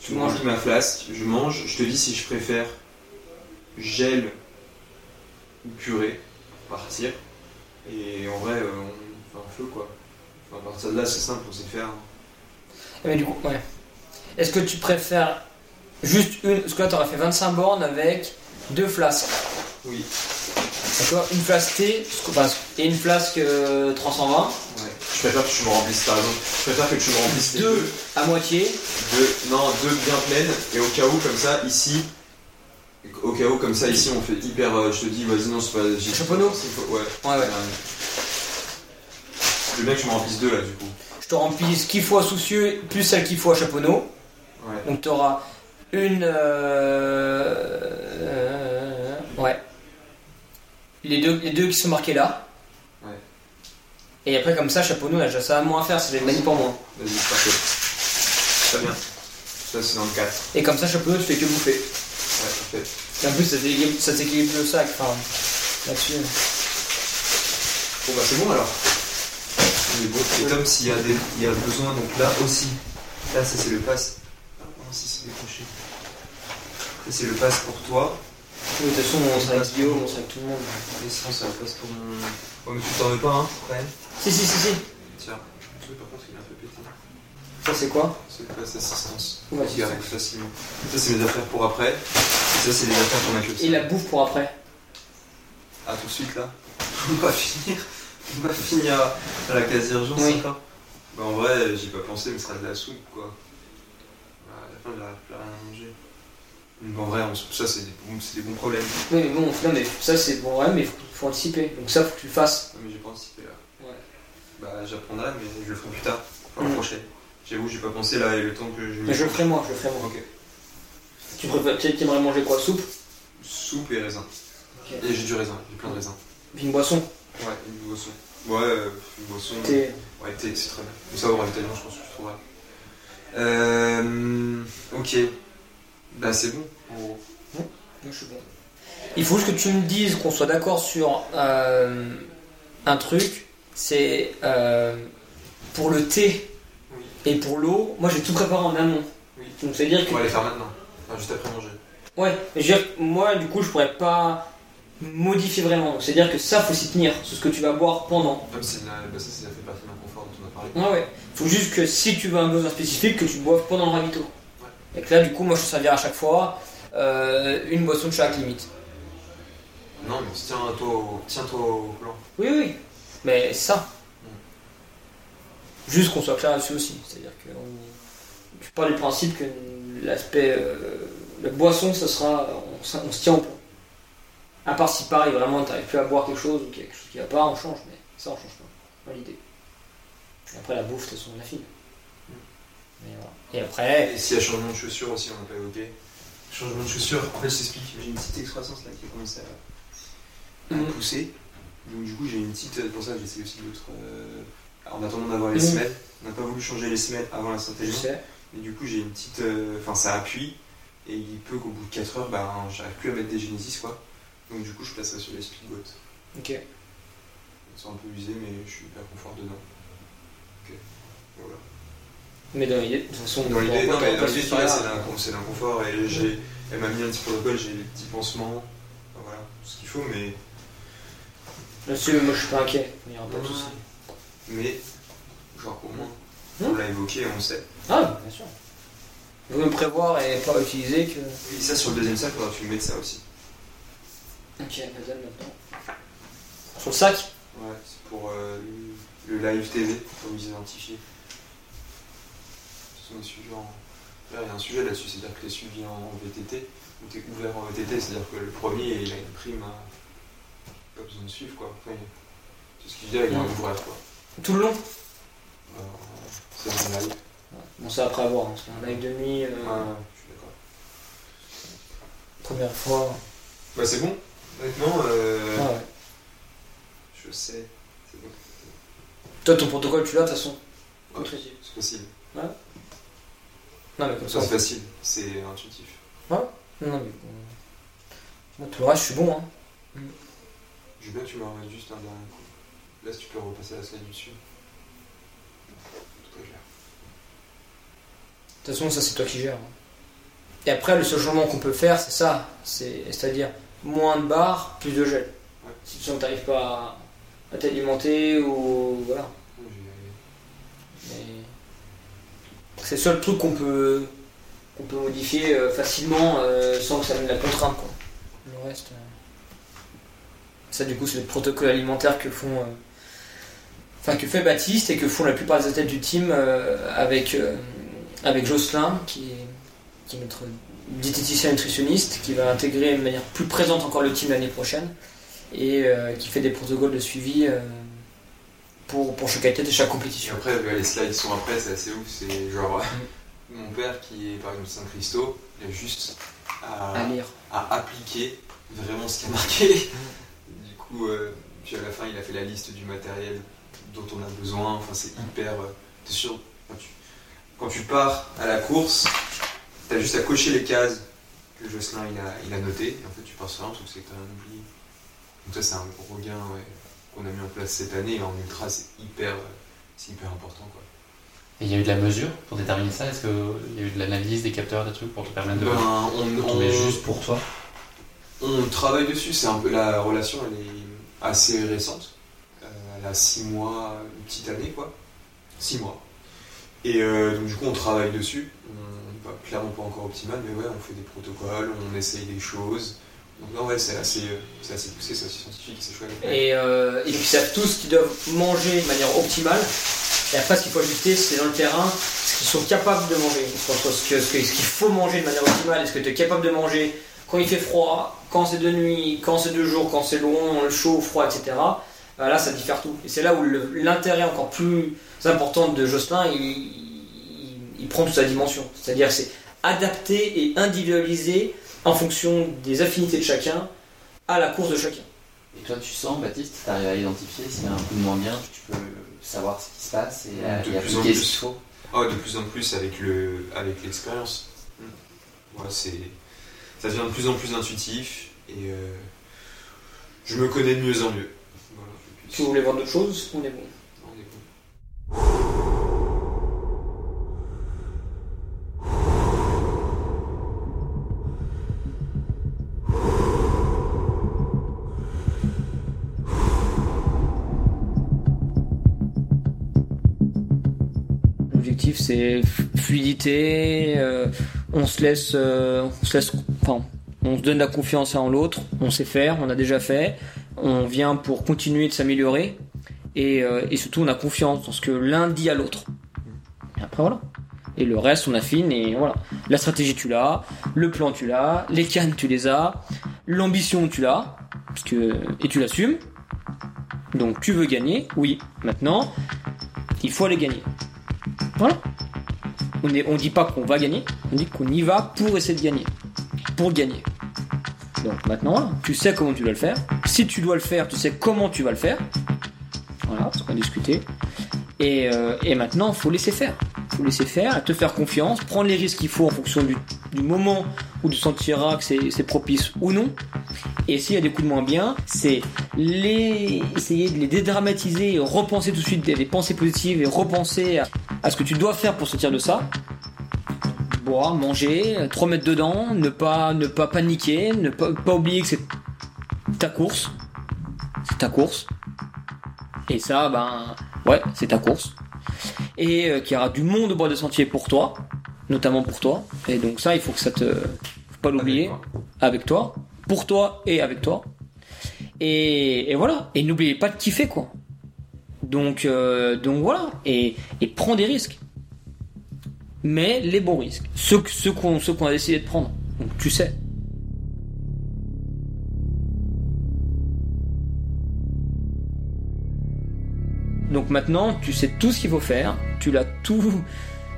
Tu je manges. remplis ma flasque, je mange. Je te dis si je préfère gel ou purée, partir. Et en vrai, euh, on fait un feu, quoi. Enfin, à partir de là, c'est simple, on sait faire. Mais du coup, ouais. Est-ce que tu préfères juste une. Parce que là, t'aurais fait 25 bornes avec deux flasques. Oui. D'accord Une flasque enfin, et une flasque euh, 320. Ouais. Je préfère que tu me remplisses, exemple. Je préfère que tu me remplisses les Deux. deux. À moitié. Deux, non, deux bien pleines, et au cas où, comme ça, ici, au cas où, comme ça, ici, on fait hyper. euh, je te dis, vas-y, non, c'est pas. j'ai- Chaponneau Ouais. Ouais, ouais. Le mec, je me remplis deux là, du coup. Je te remplis ce qu'il faut à soucieux, plus celle qu'il faut à chaponneau. Ouais. Donc tu auras une. euh, euh, ouais. Les deux, les deux qui sont marqués là. Ouais. Et après, comme ça, chaponneau, là, ça a moins à faire, c'est des pour moi. Vas-y, parfait. Très bien. Ça, c'est dans le 4. Et comme ça, chaponneau, tu fais que bouffer. Ouais, parfait. Et en plus, ça t'équilibre ça t'équilibre le sac. Enfin, là-dessus. Bon, bah, c'est bon alors. Et Tom, s'il y, a des- il y a besoin, donc là aussi. Là, ça, c'est le pass. Ah, non, si, c'est décroché. Ça, c'est le pass pour toi. De toute façon, on sera avec Guillaume, on sera avec tout le monde. Et sinon, c'est le pass pour mon. Oh, mais tu t'en veux pas, hein, quand même Si, si, si, si. Tiens. Oui, par contre, il est un peu pété. Ça, c'est quoi C'est le pass assistance. Ouais, qui arrive facilement. Ça, c'est mes affaires pour après. Et ça, c'est les affaires pour ma club. Et la bouffe pour après. Ah, tout de suite là On va finir. On va finir à la case d'urgence Oui. encore. Bah, en vrai, j'y ai pas pensé, mais ce sera de la soupe quoi. Bah, à la fin, n'aura plus rien à manger. Donc, en vrai, on ça, c'est des, bons- c'est des bons problèmes. Oui, mais bon, non, mais ça, c'est bon, ouais, mais faut, faut anticiper. Donc, ça, faut que tu le fasses. Ah, mais j'ai pas anticipé là. Ouais. Bah, j'apprendrai, mais je le ferai plus tard. Enfin, la Mm. prochaine. J'avoue, j'ai pas pensé là, et le temps que je. Mais je le ferai moi, je le ferai moi. Ok. Tu préfères, tu aimerais manger quoi Soupe? Soupe et raisin. Et j'ai du raisin, j'ai plein de raisins. Puis une boisson? Ouais, une boisson. Ouais, euh, une boisson. Thé. Ouais, thé, c'est très bien. Comme ça, au ravitaillement, je pense que je trouverai. Euh, ok. Bah, c'est bon, en gros. Moi, je suis bon. Il faut juste que tu me dises qu'on soit d'accord sur euh, un truc. C'est euh, pour le thé Oui. et pour l'eau. Moi, j'ai tout préparé en amont. Oui. Donc, c'est dire que. On va les faire maintenant. Enfin, juste après manger. Ouais, mais je veux dire, moi, du coup, je pourrais pas modifier vraiment. Donc, C'est-à-dire que ça, faut s'y tenir. C'est ce que tu vas boire pendant. Comme c'est bah, ça, ça fait partie d'un confort dont on a parlé. Ouais, ouais. Faut juste que si tu veux un besoin spécifique, que tu boives pendant le ravito. Et que là, du coup, moi, je te servirai à chaque fois euh, une boisson de chaque limite. Non, mais tiens-toi au, tiens-toi au plan. Oui, oui. Mais ça. Juste qu'on soit clair là-dessus aussi. C'est-à-dire que on... tu pars du principe que l'aspect. euh, la boisson, ce sera. On, on se tient au point. À part si pareil, vraiment, t'arrives plus à boire quelque chose ou qu'il y a quelque chose qui va pas, on change. Mais ça, on change pas. Pas l'idée. Et après, la bouffe, de toute façon, on affine. Mais voilà. Et après. Et s'il y a changement de chaussures aussi, on n'a pas évoqué. Changement de chaussures, en fait, je t'explique. J'ai une petite excroissance là qui a commencé à, à Mhm. pousser. Donc, du coup, j'ai une petite. C'est pour ça que j'essaie aussi d'autres. euh, En attendant d'avoir les Mhm. semelles, on n'a pas voulu changer les semelles avant la Je synthèse. sais. Et du coup, j'ai une petite. euh, Enfin, ça appuie. Et il peut qu'au bout de 4 heures, ben, j'arrive plus à mettre des Genesis, quoi. Donc, du coup, je placerai sur les Speedgoat. Ok. Ils sont un peu usés, mais je suis hyper confort dedans. Ok. Voilà. Mais dans l'idée, de toute façon, Dans on l'idée, non, mais dans l'idée, c'est d'un- c'est d'inconfort. Et j'ai, elle m'a mis un petit protocole, j'ai des petits pansements. Enfin, voilà, tout ce qu'il faut, mais Là-dessus, moi je suis pas inquiet. Il n'y aura pas de Ouais. souci. Mais, genre, au moins, Hmm. on l'a évoqué, on le sait. Ah, bien sûr. Vaut mieux prévoir et pas utiliser que. Et ça, sur le deuxième sac, faudra que tu mettes ça aussi. Ok, vas-y, maintenant. Sur le sac Ouais, c'est pour euh, le live TV, pour vous identifier. Ce sont des sujets en... Là, il y a un sujet là-dessus, c'est-à-dire que tu es suivi en VTT, ou tu es ouvert en VTT, c'est-à-dire que le premier, il a une prime à... Pas besoin de suivre, quoi. Après, c'est ce qu'il dit, il est ouvert, quoi. Tout le long Euh, c'est un live. Bon, c'est après avoir. hein. C'est un live de nuit, euh, Ouais, je suis d'accord. première fois. Bah, c'est bon, honnêtement, euh, Ah ouais. je sais. C'est bon. Toi, ton protocole, tu l'as de toute façon Ouais, c'est facile. Non, mais comme ça. Ça, c'est facile, c'est intuitif. Non, mais. bon. Moi, tout le reste, je suis bon. Hein. Je veux bien que tu me remettes juste un dernier coup. Là, si tu peux repasser la slide du dessus. Tout est clair. De toute façon, ça, c'est toi qui gères. hein. Et après, le seul changement qu'on peut faire, c'est ça. C'est- C'est-à-dire moins de barres, plus de gel. Ouais. Si tu t'arrives pas à, à t'alimenter ou. Voilà. C'est le seul truc qu'on peut, qu'on peut modifier euh, facilement euh, sans que ça mène la contrainte. Quoi. Le reste. euh, Ça, du coup, c'est le protocole alimentaire que font. euh, Enfin, que fait Baptiste et que font la plupart des athlètes du team euh, avec, euh, avec Jocelyn, qui est, qui est notre diététicien nutritionniste, qui va intégrer de manière plus présente encore le team l'année prochaine et euh, qui fait des protocoles de suivi euh, pour, pour chaque athlète et chaque Et compétition. après, les slides sont après, c'est assez ouf. C'est genre, mon père qui est par exemple Saint-Christo, il a juste à, À lire. à appliquer vraiment ce qui a marqué. Du coup, euh, puis à la fin, il a fait la liste du matériel dont on a besoin. Enfin, c'est hyper. euh, T'es sûr, quand tu, quand tu pars à la course, t'as juste à cocher les cases que Jocelyn il a, il a notées. Et en fait, tu pars sur un truc, c'est que t'as rien oublié. Donc, ça, c'est un gros gain ouais, qu'on a mis en place cette année. Et en ultra, c'est hyper, euh, c'est hyper important. Quoi. Et il y a eu de la mesure pour déterminer ça? Est-ce qu'il y a eu de l'analyse des capteurs, des trucs pour te permettre de. Ben, on, on juste pour toi On travaille dessus, c'est un peu la relation, elle est assez récente. Euh, elle a 6 mois, une petite année quoi. 6 mois. Et euh, donc du coup on travaille dessus. On clairement pas encore optimal, mais ouais, on fait des protocoles, on essaye des choses. Donc non ouais, c'est assez, euh, c'est assez poussé, c'est assez scientifique, c'est chouette. Et, euh, puis ils savent tous qu'ils doivent manger de manière optimale. Et après, ce qu'il faut ajuster, c'est dans le terrain ce qu'ils sont capables de manger. Ce que- ce qu'il faut manger de manière optimale et ce que tu es capable de manger quand il fait froid, quand c'est de nuit, quand c'est de jour, quand c'est long, chaud, froid, etc. Euh, là, ça diffère tout. Et c'est là où l'intérêt encore plus important de Jocelyn, il, il- prend toute sa dimension. C'est-à-dire, c'est adapter et individualiser en fonction des affinités de chacun à la course de chacun. Et toi, tu sens, Baptiste, tu arrives à identifier s'il y a un coup de moins bien, tu peux savoir ce qui se passe et, De et plus en appliquer ce plus. qu'il faut. Oh, de plus en plus avec le avec l'expérience. Mm. Ouais, c'est ça devient de plus en plus intuitif et euh, je me connais de mieux en mieux. Voilà, Si vous voulez voir d'autres choses, on est bon? on est bon. C'est fluidité, euh, on se laisse, euh, on se laisse, enfin, on se donne la confiance à en l'autre, on sait faire, on a déjà fait, on vient pour continuer de s'améliorer et, euh, et surtout on a confiance dans ce que l'un dit à l'autre. Et après voilà. Et le reste on affine et voilà. La stratégie tu l'as, le plan tu l'as, les cannes tu les as, l'ambition tu l'as, parce que et tu l'assumes. Donc tu veux gagner, oui. Maintenant, il faut aller gagner. Voilà. On ne on dit pas qu'on va gagner, on dit qu'on y va pour essayer de gagner. Pour gagner. Donc maintenant, tu sais comment tu dois le faire. Si tu dois le faire, tu sais comment tu vas le faire. Voilà, ce qu'on a discuté. Et, euh, et maintenant, faut laisser faire. faut laisser faire, te faire confiance, prendre les risques qu'il faut en fonction du, moment où tu sentiras que c'est propice ou non. Et s'il y a des coups de moins bien, c'est les essayer de les dédramatiser, repenser tout de suite des, des pensées positives et repenser à, à ce que tu dois faire pour sortir de ça. Boire, manger, te remettre dedans, ne pas, ne pas paniquer, ne pas, pas oublier que c'est ta course. C'est ta course. Et ça, ben, ouais, c'est ta course. Et euh, qu'il y aura du monde au bord des sentiers pour toi, notamment pour toi. Et donc ça, il faut que ça te, faut pas l'oublier, avec toi, pour toi et avec toi. Et, et voilà. Et n'oubliez pas de kiffer quoi. Donc, euh, donc voilà. Et, prends des risques. Mais les bons risques. Ceux, qu'on a décidé de prendre. Donc tu sais. Donc maintenant, tu sais tout ce qu'il faut faire, tu l'as tout,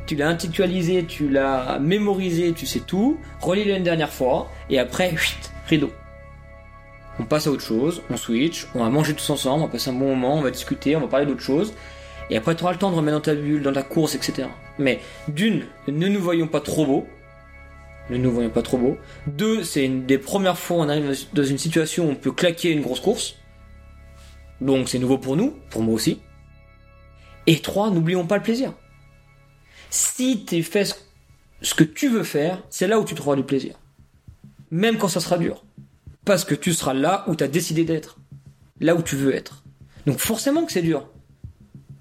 tu l'as intellectualisé, tu l'as mémorisé, tu sais tout, relis-le une dernière fois, et après, rideau. On passe à autre chose, on switch, on va manger tous ensemble, on va passer un bon moment, on va discuter, on va parler d'autre chose, et après tu auras le temps de remettre dans ta bulle, dans ta course, etc. Mais d'une, ne nous voyons pas trop beaux, ne nous voyons pas trop beaux. Deux, c'est une des premières fois où on arrive dans une situation où on peut claquer une grosse course. Donc c'est nouveau pour nous, pour moi aussi. Et trois, n'oublions pas le plaisir. Si tu fais ce- que tu veux faire, c'est là où tu trouveras du plaisir. Même quand ça sera dur. Parce que tu seras là où tu as décidé d'être. Là où tu veux être. Donc forcément que c'est dur.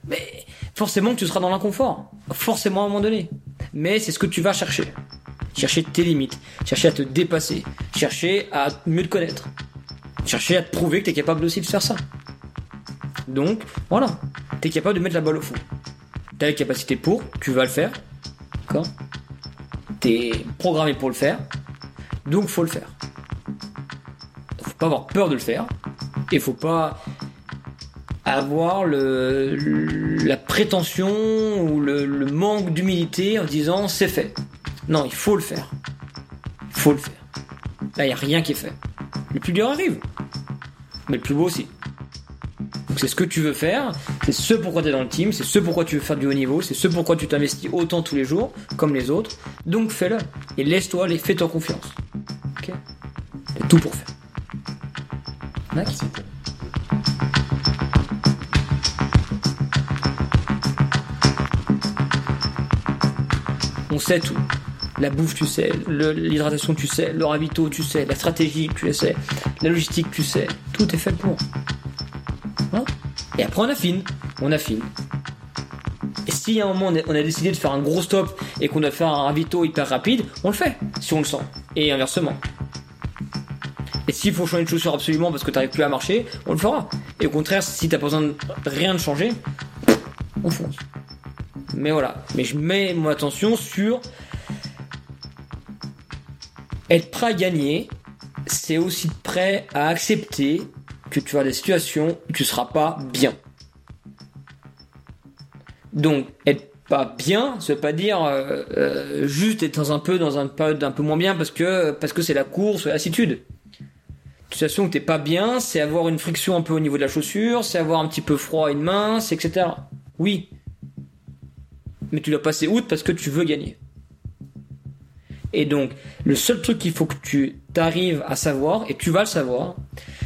Mais forcément que tu seras dans l'inconfort. Forcément à un moment donné. Mais c'est ce que tu vas chercher. Chercher tes limites. Chercher à te dépasser. Chercher à mieux te connaître. Chercher à te prouver que tu es capable aussi de faire ça. Donc, voilà. Tu es capable de mettre la balle au fond. Tu as les capacités pour, tu vas le faire. D'accord? Tu es programmé pour le faire. Donc, faut le faire. Pas avoir peur de le faire. Et faut pas avoir la prétention ou le, le manque d'humilité en disant c'est fait. Non, il faut le faire. Il faut le faire. Là, il n'y a rien qui est fait. Le plus dur arrive. Mais le plus beau aussi. Donc c'est ce que tu veux faire, c'est ce pourquoi tu es dans le team, c'est ce pourquoi tu veux faire du haut niveau, c'est ce pourquoi tu t'investis autant tous les jours, comme les autres. Donc fais-le. Et laisse-toi aller, fais-toi confiance. Ok? T'as tout pour faire. On sait tout. La bouffe, tu sais. L'hydratation, tu sais. Le ravito, tu sais. La stratégie, tu sais. La logistique, tu sais. Tout est fait pour. Hein? Et après, on affine. On affine. Et si à un moment on a décidé de faire un gros stop et qu'on doit faire un ravito hyper rapide, on le fait, si on le sent. Et inversement. S'il faut changer de chaussure absolument parce que t'arrives plus à marcher, on le fera. Et au contraire, si t'as besoin de rien de changer, on fonce. Mais voilà. Mais je mets mon attention sur être prêt à gagner, c'est aussi prêt à accepter que tu as des situations où tu seras pas bien. Donc, être pas bien, ça veut pas dire euh, euh, juste être dans un peu dans une période un peu moins bien parce que parce que c'est la course ou la lassitude. Situation où t'es pas bien, c'est avoir une friction un peu au niveau de la chaussure, c'est avoir un petit peu froid à une main, etc. Oui. Mais tu dois passer outre parce que tu veux gagner. Et donc, le seul truc qu'il faut que tu t'arrives à savoir, et tu vas le savoir,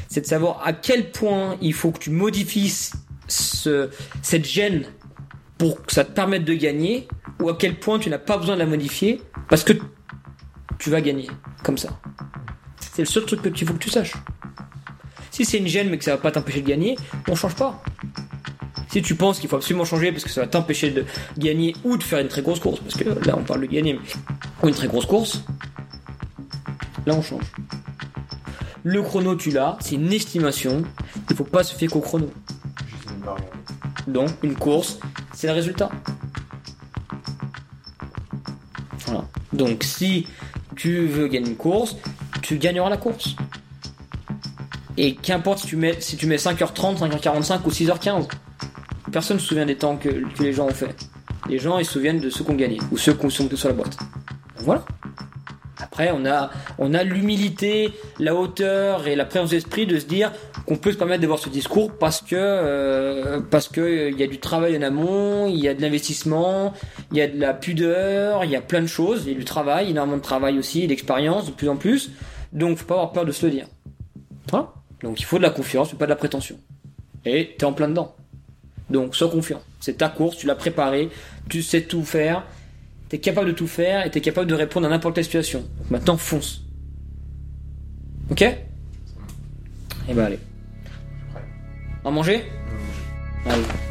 c'est de savoir à quel point il faut que tu modifies ce, cette gêne pour que ça te permette de gagner, ou à quel point tu n'as pas besoin de la modifier parce que tu vas gagner comme ça. C'est le seul truc que tu faut que tu saches. Si c'est une gêne mais que ça va pas t'empêcher de gagner, on change pas. Si tu penses qu'il faut absolument changer parce que ça va t'empêcher de gagner ou de faire une très grosse course, parce que là on parle de gagner, ou une très grosse course, là on change. Le chrono tu l'as, c'est une estimation, il faut pas se fier qu'au chrono. Donc une course, c'est le résultat. Voilà. Donc si tu veux gagner une course, tu gagneras la course. Et qu'importe si tu mets si tu mets 5h30, 5h45 ou 6h15. Personne ne se souvient des temps que, les gens ont fait. Les gens ils se souviennent de ceux qui ont gagné ou ceux qui sont sur la boîte. Voilà. Après, on a, on a l'humilité, la hauteur et la présence d'esprit de se dire qu'on peut se permettre d'avoir ce discours parce que euh, parce que il y a du travail en amont, il y a de l'investissement, il y a de la pudeur, il y a plein de choses, il y a du travail, énormément de travail aussi, d'expérience de plus en plus. Donc, faut pas avoir peur de se le dire. Voilà. Donc, il faut de la confiance, pas de la prétention. Et t'es en plein dedans. Donc, sois confiant. C'est ta course, tu l'as préparée, tu sais tout faire, t'es capable de tout faire et t'es capable de répondre à n'importe quelle situation. Donc maintenant, fonce. Ok? Eh ben allez. À manger? Bye.